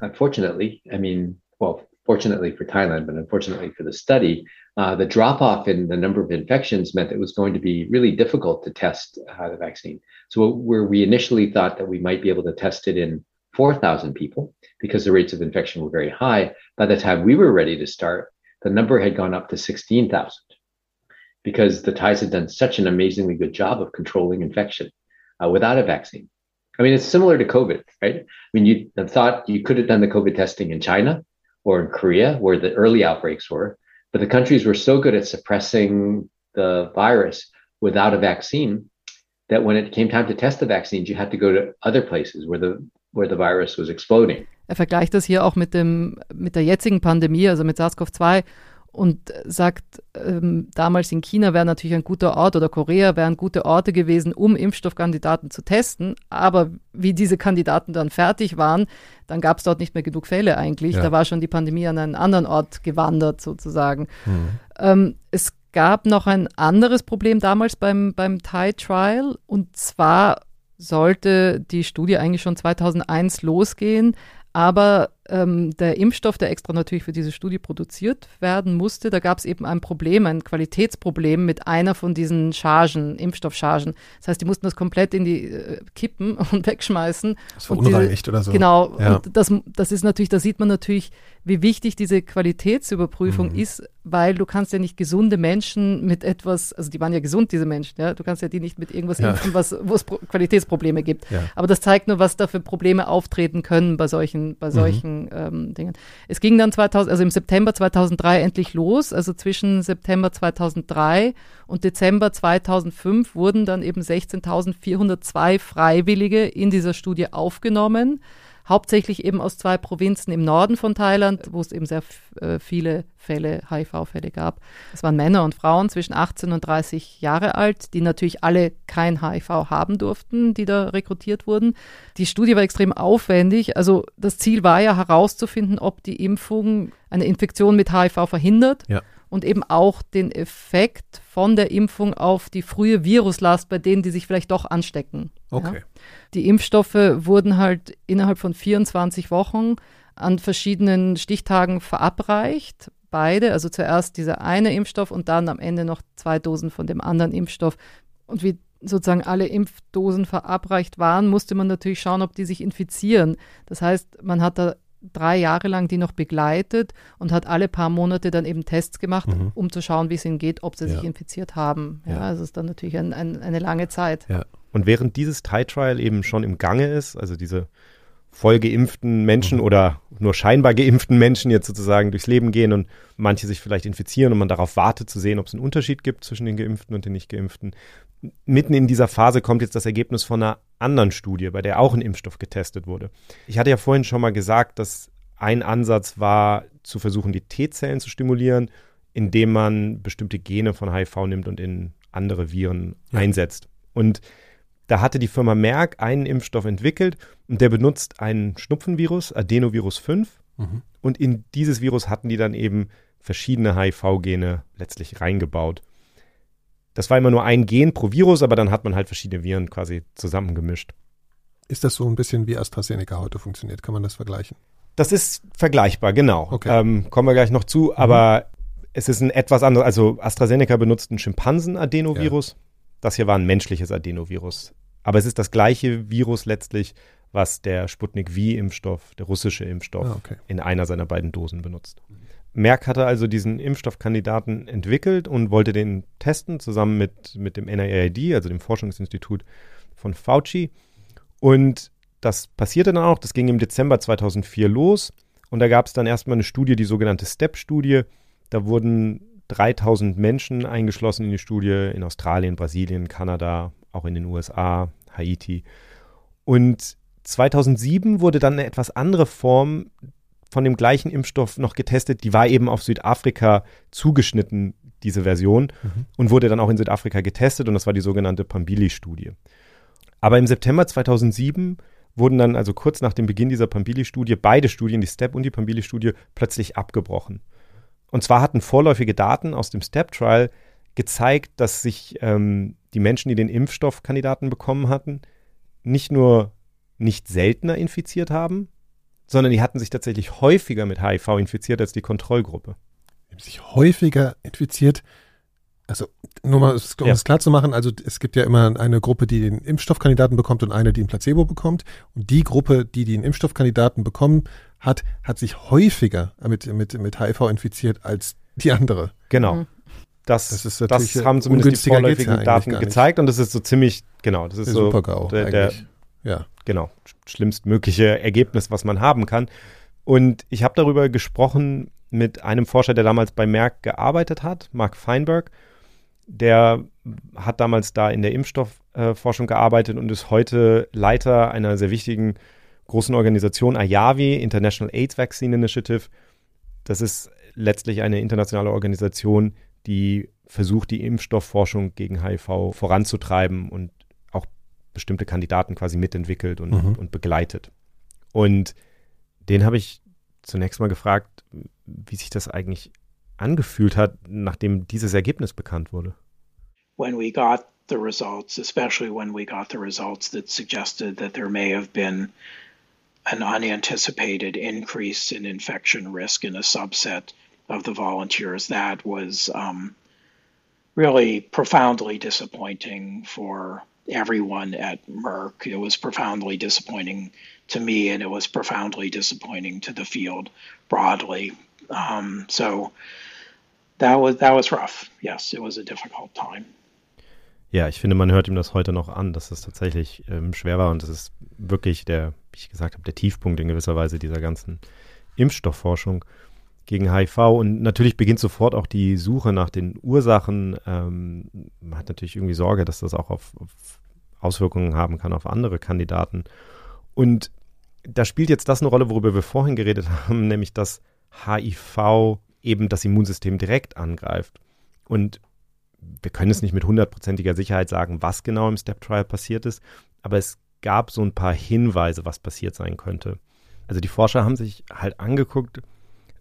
Unfortunately, I mean, well, fortunately for Thailand, but unfortunately for the study, uh, the drop off in the number of infections meant it was going to be really difficult to test uh, the vaccine. So, where we initially thought that we might be able to test it in 4,000 people because the rates of infection were very high. By the time we were ready to start, the number had gone up to 16,000 because the Thais had done such an amazingly good job of controlling infection uh, without a vaccine. I mean, it's similar to COVID, right? I mean, you thought you could have done the COVID testing in China or in Korea, where the early outbreaks were, but the countries were so good at suppressing the virus without a vaccine that when it came time to test the vaccines, you had to go to other places where the where the virus was exploding. Er vergleicht das hier auch mit, dem, mit der jetzigen Pandemie, also mit SARS-CoV-2 und sagt, ähm, damals in China wäre natürlich ein guter Ort oder Korea wären gute Orte gewesen, um Impfstoffkandidaten zu testen. Aber wie diese Kandidaten dann fertig waren, dann gab es dort nicht mehr genug Fälle eigentlich. Ja. Da war schon die Pandemie an einen anderen Ort gewandert sozusagen. Mhm. Ähm, es gab noch ein anderes Problem damals beim, beim Thai Trial und zwar sollte die Studie eigentlich schon 2001 losgehen, aber ähm, der Impfstoff, der extra natürlich für diese Studie produziert werden musste, da gab es eben ein Problem, ein Qualitätsproblem mit einer von diesen Chargen, Impfstoffchargen. Das heißt, die mussten das komplett in die äh, kippen *laughs* und wegschmeißen. Das verunreinigt oder so. Genau. Ja. Und das, das ist natürlich, da sieht man natürlich, wie wichtig diese Qualitätsüberprüfung mhm. ist, weil du kannst ja nicht gesunde Menschen mit etwas, also die waren ja gesund, diese Menschen, ja, du kannst ja die nicht mit irgendwas ja. impfen, was, wo es Qualitätsprobleme gibt. Ja. Aber das zeigt nur, was da für Probleme auftreten können bei solchen, bei mhm. solchen mhm. ähm, Dingen. Es ging dann 2000, also im September 2003 endlich los, also zwischen September 2003 und Dezember 2005 wurden dann eben 16.402 Freiwillige in dieser Studie aufgenommen hauptsächlich eben aus zwei Provinzen im Norden von Thailand, wo es eben sehr äh, viele Fälle, HIV-Fälle gab. Es waren Männer und Frauen zwischen 18 und 30 Jahre alt, die natürlich alle kein HIV haben durften, die da rekrutiert wurden. Die Studie war extrem aufwendig. Also das Ziel war ja herauszufinden, ob die Impfung eine Infektion mit HIV verhindert. Ja und eben auch den Effekt von der Impfung auf die frühe Viruslast bei denen, die sich vielleicht doch anstecken. Okay. Ja? Die Impfstoffe wurden halt innerhalb von 24 Wochen an verschiedenen Stichtagen verabreicht. Beide, also zuerst dieser eine Impfstoff und dann am Ende noch zwei Dosen von dem anderen Impfstoff. Und wie sozusagen alle Impfdosen verabreicht waren, musste man natürlich schauen, ob die sich infizieren. Das heißt, man hat da drei Jahre lang die noch begleitet und hat alle paar Monate dann eben Tests gemacht, mhm. um zu schauen, wie es ihnen geht, ob sie ja. sich infiziert haben. Ja, ja. also ist dann natürlich ein, ein, eine lange Zeit. Ja. Und während dieses Thai-Trial eben schon im Gange ist, also diese voll geimpften Menschen mhm. oder nur scheinbar geimpften Menschen jetzt sozusagen durchs Leben gehen und manche sich vielleicht infizieren und man darauf wartet zu sehen, ob es einen Unterschied gibt zwischen den Geimpften und den Nicht-Geimpften. Mitten in dieser Phase kommt jetzt das Ergebnis von einer anderen Studie, bei der auch ein Impfstoff getestet wurde. Ich hatte ja vorhin schon mal gesagt, dass ein Ansatz war, zu versuchen, die T-Zellen zu stimulieren, indem man bestimmte Gene von HIV nimmt und in andere Viren ja. einsetzt. Und da hatte die Firma Merck einen Impfstoff entwickelt und der benutzt ein Schnupfenvirus, Adenovirus 5. Mhm. Und in dieses Virus hatten die dann eben verschiedene HIV-Gene letztlich reingebaut. Das war immer nur ein Gen pro Virus, aber dann hat man halt verschiedene Viren quasi zusammengemischt. Ist das so ein bisschen wie AstraZeneca heute funktioniert? Kann man das vergleichen? Das ist vergleichbar, genau. Okay. Ähm, kommen wir gleich noch zu, mhm. aber es ist ein etwas anderes. Also AstraZeneca benutzt ein Schimpansen-Adenovirus. Ja. Das hier war ein menschliches Adenovirus. Aber es ist das gleiche Virus letztlich, was der Sputnik V-Impfstoff, der russische Impfstoff, ah, okay. in einer seiner beiden Dosen benutzt. Merck hatte also diesen Impfstoffkandidaten entwickelt und wollte den testen, zusammen mit, mit dem NIAID, also dem Forschungsinstitut von Fauci. Und das passierte dann auch, das ging im Dezember 2004 los. Und da gab es dann erstmal eine Studie, die sogenannte STEP-Studie. Da wurden 3000 Menschen eingeschlossen in die Studie in Australien, Brasilien, Kanada, auch in den USA, Haiti. Und 2007 wurde dann eine etwas andere Form von dem gleichen Impfstoff noch getestet. Die war eben auf Südafrika zugeschnitten, diese Version, mhm. und wurde dann auch in Südafrika getestet. Und das war die sogenannte Pambili-Studie. Aber im September 2007 wurden dann, also kurz nach dem Beginn dieser Pambili-Studie, beide Studien, die STEP und die Pambili-Studie, plötzlich abgebrochen. Und zwar hatten vorläufige Daten aus dem STEP-Trial gezeigt, dass sich ähm, die Menschen, die den Impfstoffkandidaten bekommen hatten, nicht nur nicht seltener infiziert haben, sondern die hatten sich tatsächlich häufiger mit HIV infiziert als die Kontrollgruppe. Die haben sich häufiger infiziert. Also nur mal, um ja. es klar zu machen, also es gibt ja immer eine Gruppe, die den Impfstoffkandidaten bekommt und eine, die ein Placebo bekommt. Und die Gruppe, die den Impfstoffkandidaten bekommen hat, hat sich häufiger mit, mit, mit HIV infiziert als die andere. Genau. Mhm. Das, das, ist das haben zumindest die vorläufigen Daten gezeigt und das ist so ziemlich, genau, das ist so Super-GAU der, der, ja. Genau, schlimmstmögliche Ergebnis, was man haben kann. Und ich habe darüber gesprochen mit einem Forscher, der damals bei Merck gearbeitet hat, Mark Feinberg. Der hat damals da in der Impfstoffforschung äh, gearbeitet und ist heute Leiter einer sehr wichtigen großen Organisation, IAVI, International AIDS Vaccine Initiative. Das ist letztlich eine internationale Organisation, die versucht, die Impfstoffforschung gegen HIV voranzutreiben und bestimmte Kandidaten quasi mitentwickelt und, mhm. und begleitet. Und den habe ich zunächst mal gefragt, wie sich das eigentlich angefühlt hat, nachdem dieses Ergebnis bekannt wurde. When we got the results, especially when we got the results that suggested that there may have been an unanticipated increase in infection risk in a subset of the volunteers. That was um, really profoundly disappointing for everyone at Merck. It was profoundly disappointing to me, and it was profoundly disappointing to the field broadly. Um, so that was that was rough. Yes, it was a difficult time. Ja, ich finde, man hört ihm das heute noch an, dass es tatsächlich ähm, schwer war und das ist wirklich der, wie ich gesagt habe, der Tiefpunkt in gewisser Weise dieser ganzen Impfstoffforschung gegen HIV. Und natürlich beginnt sofort auch die Suche nach den Ursachen. Ähm, man hat natürlich irgendwie Sorge, dass das auch auf, auf Auswirkungen haben kann auf andere Kandidaten. Und da spielt jetzt das eine Rolle, worüber wir vorhin geredet *laughs* haben, nämlich dass HIV eben das Immunsystem direkt angreift. Und wir können es nicht mit hundertprozentiger Sicherheit sagen, was genau im Step Trial passiert ist, aber es gab so ein paar Hinweise, was passiert sein könnte. Also die Forscher haben sich halt angeguckt,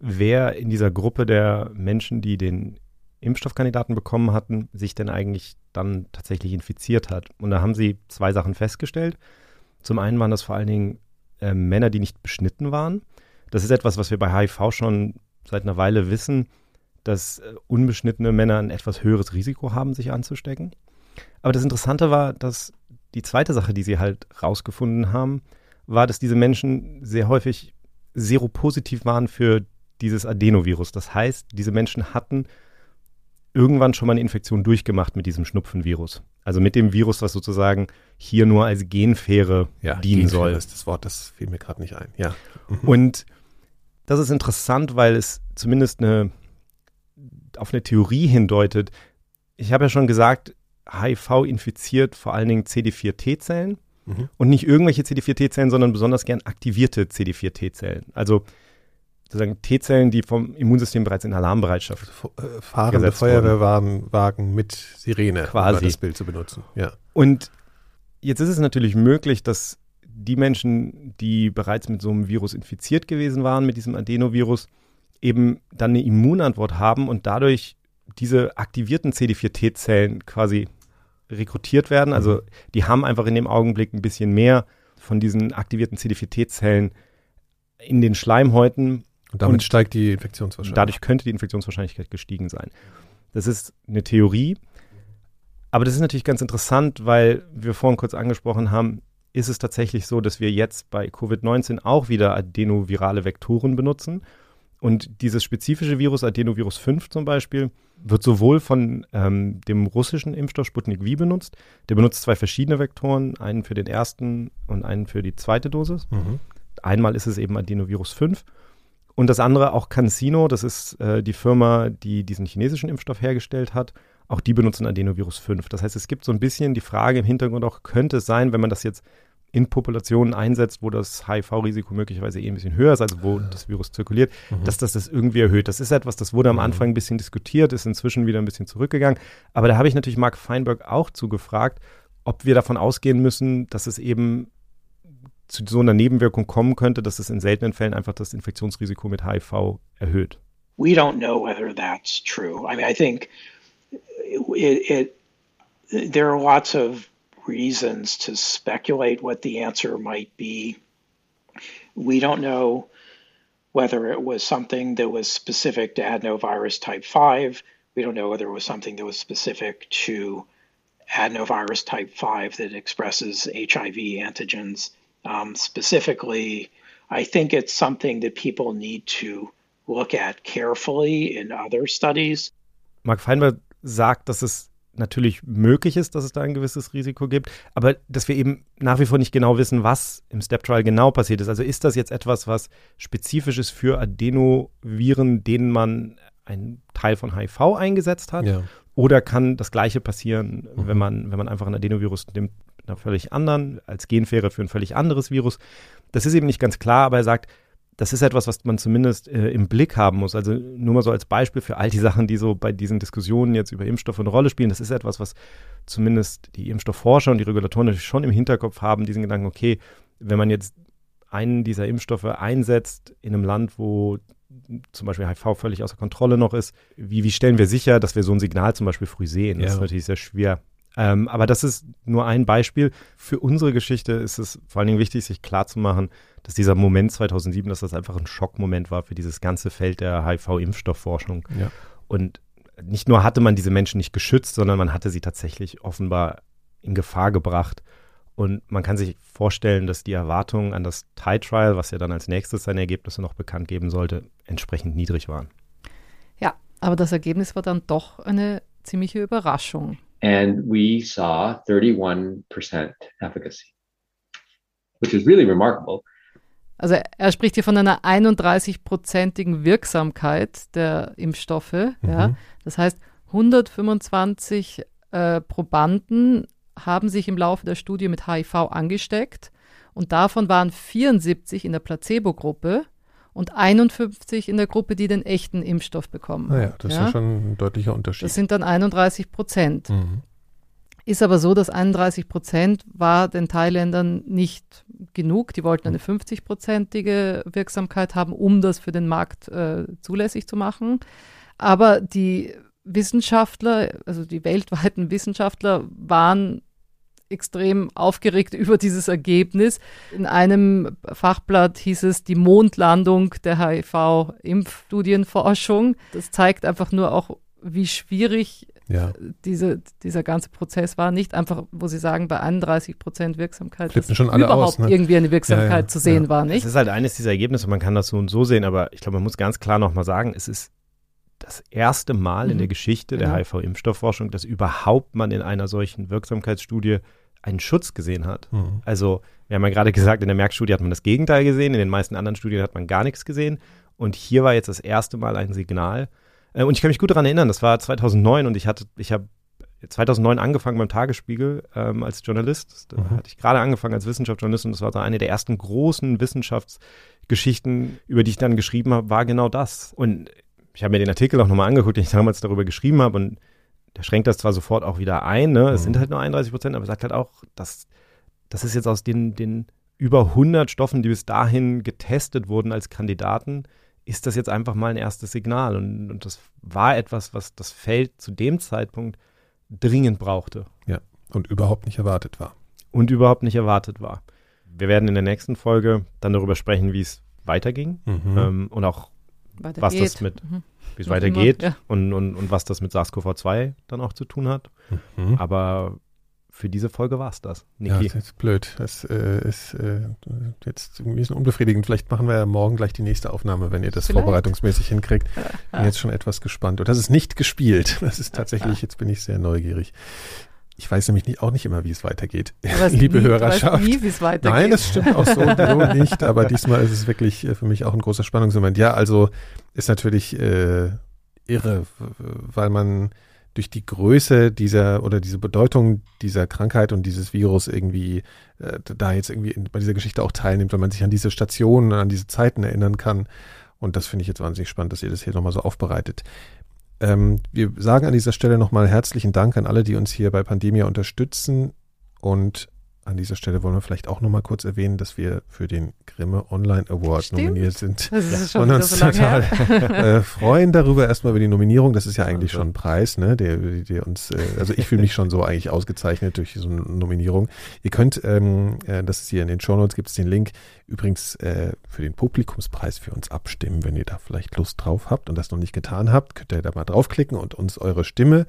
wer in dieser Gruppe der Menschen, die den Impfstoffkandidaten bekommen hatten, sich denn eigentlich dann tatsächlich infiziert hat. Und da haben sie zwei Sachen festgestellt. Zum einen waren das vor allen Dingen äh, Männer, die nicht beschnitten waren. Das ist etwas, was wir bei HIV schon seit einer Weile wissen, dass äh, unbeschnittene Männer ein etwas höheres Risiko haben, sich anzustecken. Aber das Interessante war, dass die zweite Sache, die sie halt rausgefunden haben, war, dass diese Menschen sehr häufig seropositiv waren für dieses Adenovirus. Das heißt, diese Menschen hatten irgendwann schon mal eine Infektion durchgemacht mit diesem Schnupfenvirus. Also mit dem Virus, was sozusagen hier nur als Genfähre ja, dienen Genfähre soll. ist das Wort, das fiel mir gerade nicht ein. Ja. Mhm. Und das ist interessant, weil es zumindest eine, auf eine Theorie hindeutet. Ich habe ja schon gesagt, HIV infiziert vor allen Dingen CD4-T-Zellen mhm. und nicht irgendwelche CD4-T-Zellen, sondern besonders gern aktivierte CD4-T-Zellen. Also sozusagen T-Zellen, die vom Immunsystem bereits in Alarmbereitschaft äh, fahrende Feuerwehrwagen mit Sirene, quasi um das Bild zu benutzen. Ja. Und jetzt ist es natürlich möglich, dass die Menschen, die bereits mit so einem Virus infiziert gewesen waren, mit diesem Adenovirus, eben dann eine Immunantwort haben und dadurch diese aktivierten CD4-T-Zellen quasi rekrutiert werden. Also mhm. die haben einfach in dem Augenblick ein bisschen mehr von diesen aktivierten CD4-T-Zellen in den Schleimhäuten. Und damit und steigt die Infektionswahrscheinlichkeit. Dadurch könnte die Infektionswahrscheinlichkeit gestiegen sein. Das ist eine Theorie. Aber das ist natürlich ganz interessant, weil wir vorhin kurz angesprochen haben, ist es tatsächlich so, dass wir jetzt bei Covid-19 auch wieder adenovirale Vektoren benutzen. Und dieses spezifische Virus, Adenovirus 5 zum Beispiel, wird sowohl von ähm, dem russischen Impfstoff Sputnik V benutzt. Der benutzt zwei verschiedene Vektoren, einen für den ersten und einen für die zweite Dosis. Mhm. Einmal ist es eben Adenovirus 5 und das andere auch CanSino, das ist äh, die Firma, die diesen chinesischen Impfstoff hergestellt hat. Auch die benutzen Adenovirus 5. Das heißt, es gibt so ein bisschen die Frage im Hintergrund auch, könnte es sein, wenn man das jetzt in Populationen einsetzt, wo das HIV-Risiko möglicherweise eh ein bisschen höher ist, also wo das Virus zirkuliert, mhm. dass das das irgendwie erhöht. Das ist etwas, das wurde am mhm. Anfang ein bisschen diskutiert, ist inzwischen wieder ein bisschen zurückgegangen. Aber da habe ich natürlich Mark Feinberg auch zugefragt, ob wir davon ausgehen müssen, dass es eben zu so einer Nebenwirkung kommen könnte, dass es in seltenen Fällen einfach das Infektionsrisiko mit HIV erhöht. We don't know whether that's true. I mean, I think it, it there are lots of reasons to speculate what the answer might be. We don't know whether it was something that was specific to adenovirus type 5. We don't know whether it was something that was specific to adenovirus type 5 that expresses HIV antigens. Um, specifically, I think it's something that people need to look at carefully in other studies. Mark Feinberg sagt, dass es natürlich möglich ist, dass es da ein gewisses Risiko gibt, aber dass wir eben nach wie vor nicht genau wissen, was im Step Trial genau passiert ist. Also ist das jetzt etwas, was spezifisch ist für Adenoviren, denen man einen Teil von HIV eingesetzt hat? Ja. Oder kann das Gleiche passieren, mhm. wenn man, wenn man einfach ein Adenovirus nimmt einer völlig anderen, als Genfähre für ein völlig anderes Virus? Das ist eben nicht ganz klar, aber er sagt, das ist etwas, was man zumindest äh, im Blick haben muss. Also nur mal so als Beispiel für all die Sachen, die so bei diesen Diskussionen jetzt über Impfstoffe eine Rolle spielen. Das ist etwas, was zumindest die Impfstoffforscher und die Regulatoren natürlich schon im Hinterkopf haben, diesen Gedanken, okay, wenn man jetzt einen dieser Impfstoffe einsetzt in einem Land, wo zum Beispiel HIV völlig außer Kontrolle noch ist, wie, wie stellen wir sicher, dass wir so ein Signal zum Beispiel früh sehen? Das ja. ist natürlich sehr schwer. Ähm, aber das ist nur ein Beispiel. Für unsere Geschichte ist es vor allen Dingen wichtig, sich klarzumachen, dass dieser Moment 2007, dass das einfach ein Schockmoment war für dieses ganze Feld der HIV-Impfstoffforschung. Ja. Und nicht nur hatte man diese Menschen nicht geschützt, sondern man hatte sie tatsächlich offenbar in Gefahr gebracht. Und man kann sich vorstellen, dass die Erwartungen an das Thai-Trial, was ja dann als nächstes seine Ergebnisse noch bekannt geben sollte, entsprechend niedrig waren. Ja, aber das Ergebnis war dann doch eine ziemliche Überraschung. And we saw 31% efficacy, which is really remarkable. Also er spricht hier von einer 31-prozentigen Wirksamkeit der Impfstoffe. Mhm. Ja. Das heißt, 125 äh, Probanden haben sich im Laufe der Studie mit HIV angesteckt Und davon waren 74 in der Placebo-Gruppe und 51 in der Gruppe, die den echten Impfstoff bekommen naja, das ist ja schon ein deutlicher Unterschied. Das sind dann 31 Prozent. Mhm. Ist aber so, dass 31 Prozent war den Thailändern nicht genug. Die wollten eine 50-prozentige Wirksamkeit haben, um das für den Markt äh, zulässig zu machen. Aber die Wissenschaftler, also die weltweiten Wissenschaftler, waren extrem aufgeregt *laughs* über dieses Ergebnis. In einem Fachblatt hieß es die Mondlandung der HIV-Impfstudienforschung. Das zeigt einfach nur auch, wie schwierig ja. diese, dieser ganze Prozess war. Nicht einfach, wo sie sagen, bei 31 Prozent Wirksamkeit, Flippen schon alle überhaupt aus, ne? irgendwie eine Wirksamkeit Ja, ja, zu sehen ja. war, Es nicht? ist halt eines dieser Ergebnisse, man kann das so und so sehen, aber ich glaube, man muss ganz klar nochmal sagen, es ist das erste Mal in Mhm. der Geschichte Genau. der HIV-Impfstoffforschung, dass überhaupt man in einer solchen Wirksamkeitsstudie einen Schutz gesehen hat. Mhm. Also, wir haben ja gerade gesagt, in der Merck-Studie hat man das Gegenteil gesehen, in den meisten anderen Studien hat man gar nichts gesehen. Und hier war jetzt das erste Mal ein Signal. Äh, Und ich kann mich gut daran erinnern, das war 2009 und ich hatte, ich habe 2009 angefangen beim Tagesspiegel ähm, als Journalist. Da Mhm. hatte ich gerade angefangen als Wissenschaftsjournalist und das war so eine der ersten großen Wissenschaftsgeschichten, über die ich dann geschrieben habe, war genau das. Und ich habe mir den Artikel auch nochmal angeguckt, den ich damals darüber geschrieben habe und der schränkt das zwar sofort auch wieder ein, ne? es Mhm. sind halt nur 31 Prozent, aber sagt halt auch, dass das ist jetzt aus den, den über 100 Stoffen, die bis dahin getestet wurden als Kandidaten, ist das jetzt einfach mal ein erstes Signal. Und, und das war etwas, was das Feld zu dem Zeitpunkt dringend brauchte Ja. Und überhaupt nicht erwartet war. und überhaupt nicht erwartet war. Wir werden in der nächsten Folge dann darüber sprechen, wie es weiterging Mhm. ähm, und auch Weiter was geht. das mit, Mhm. Wie es weitergeht immer, ja. und, und, und was das mit SARS-CoV-2 dann auch zu tun hat. Mhm. Aber für diese Folge war es das. Ja, Niki. das ist blöd. Das äh, ist äh, jetzt irgendwie ein bisschen unbefriedigend. Vielleicht machen wir ja morgen gleich die nächste Aufnahme, wenn ihr das Vielleicht. vorbereitungsmäßig hinkriegt. Bin jetzt schon etwas gespannt. Und das ist nicht gespielt. Das ist tatsächlich, jetzt bin ich sehr neugierig. Ich weiß nämlich nicht, auch nicht immer, wie es weitergeht. *laughs* Liebe nie, Hörerschaft. Nie, wie es weitergeht. Nein, das stimmt auch so, so *laughs* nicht. Aber diesmal ist es wirklich äh, für mich auch ein großer Spannungsmoment. Ja, also ist natürlich äh, irre, weil man durch die Größe dieser oder diese Bedeutung dieser Krankheit und dieses Virus irgendwie äh, da jetzt irgendwie in, bei dieser Geschichte auch teilnimmt, weil man sich an diese Stationen, an diese Zeiten erinnern kann. Und das finde ich jetzt wahnsinnig spannend, dass ihr das hier nochmal so aufbereitet. Ähm, wir sagen an dieser Stelle nochmal herzlichen Dank an alle, die uns hier bei Pandemia unterstützen. Und an dieser Stelle wollen wir vielleicht auch nochmal kurz erwähnen, dass wir für den Grimme Online Award Stimmt. nominiert sind. Das ist schon Und uns so total her. äh, freuen darüber erstmal über die Nominierung. Das ist ja eigentlich schon ein Preis, ne, der, der uns, äh, also ich fühle mich schon so eigentlich ausgezeichnet durch so eine Nominierung. Ihr könnt, ähm, äh, das ist hier in den Shownotes, gibt es den Link, übrigens äh, für den Publikumspreis für uns abstimmen, wenn ihr da vielleicht Lust drauf habt und das noch nicht getan habt, könnt ihr da mal draufklicken und uns eure Stimme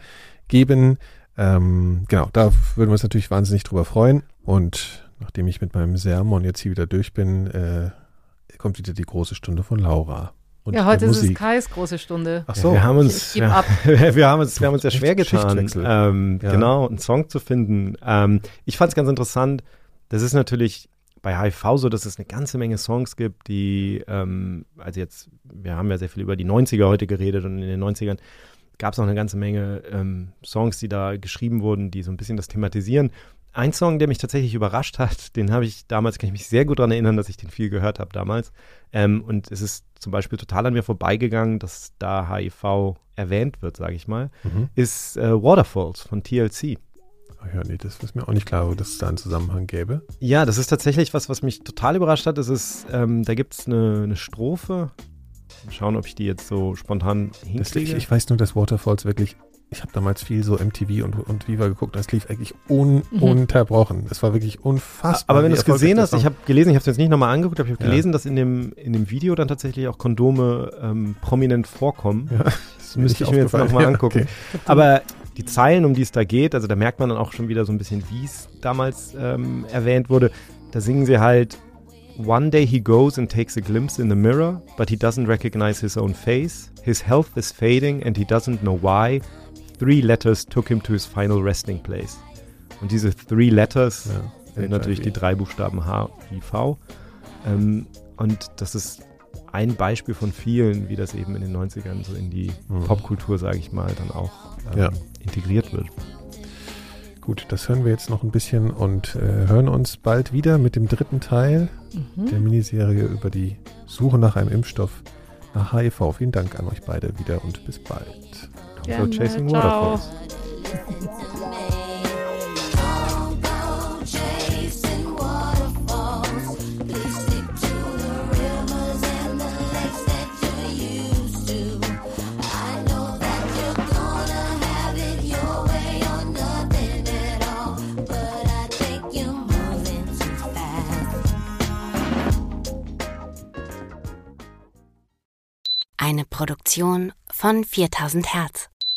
geben. Ähm, genau, da würden wir uns natürlich wahnsinnig drüber freuen. Und nachdem ich mit meinem Sermon jetzt hier wieder durch bin, äh, kommt wieder die große Stunde von Laura. Und ja, heute ist es. Kais große Stunde. Ach Ja, so. wir haben uns, ich geb *laughs* wir, ab. wir haben uns, wir haben uns ja Echt schwer getan, ähm, Ja. genau, einen Song zu finden. Ähm, ich fand es ganz interessant. Das ist natürlich bei HIV so, dass es eine ganze Menge Songs gibt, die, ähm, also jetzt, wir haben ja sehr viel über die 90er heute geredet und in den 90ern gab es auch eine ganze Menge ähm, Songs, die da geschrieben wurden, die so ein bisschen das thematisieren. Ein Song, der mich tatsächlich überrascht hat, *laughs* den habe ich damals, kann ich mich sehr gut daran erinnern, dass ich den viel gehört habe damals. Ähm, und es ist zum Beispiel total an mir vorbeigegangen, dass da HIV erwähnt wird, sage ich mal, Mhm. ist äh, Waterfalls von TLC. Ach ja, nee, das ist mir auch nicht klar, dass es da einen Zusammenhang gäbe. Ja, das ist tatsächlich was, was mich total überrascht hat. Es ist, ähm, da gibt es eine, eine Strophe. Mal schauen, ob ich die jetzt so spontan Das, hinkriege. ich, ich weiß nur, dass Waterfalls wirklich, ich habe damals viel so MTV und, und Viva geguckt, das lief eigentlich un, Mhm. unterbrochen. Das war wirklich unfassbar. Aber wenn du es gesehen hast, ich habe gelesen, ich habe es jetzt nicht nochmal angeguckt, aber ich habe Ja. gelesen, dass in dem, in dem Video dann tatsächlich auch Kondome ähm, prominent vorkommen. Ja, Das *laughs* müsste ich mir jetzt nochmal Ja, angucken. okay. Aber die Zeilen, um die es da geht, also da merkt man dann auch schon wieder so ein bisschen, wie es damals ähm, erwähnt wurde. Da singen sie halt One day he goes and takes a glimpse in the mirror, but he doesn't recognize his own face. His health is fading and he doesn't know why. Three Letters took him to his final resting place. Und diese Three Letters ja, sind natürlich die drei Buchstaben H, I, V. Ähm, und das ist ein Beispiel von vielen, wie das eben in den 90ern so in die mhm. Popkultur, sage ich mal, dann auch ähm, ja. integriert wird. Gut, das hören wir jetzt noch ein bisschen und äh, hören uns bald wieder mit dem dritten Teil mhm. der Miniserie über die Suche nach einem Impfstoff nach HIV. Vielen Dank an euch beide wieder und bis bald. Gerne. So Chasing Ciao. Waterfalls. Eine Produktion von 4000 Hertz.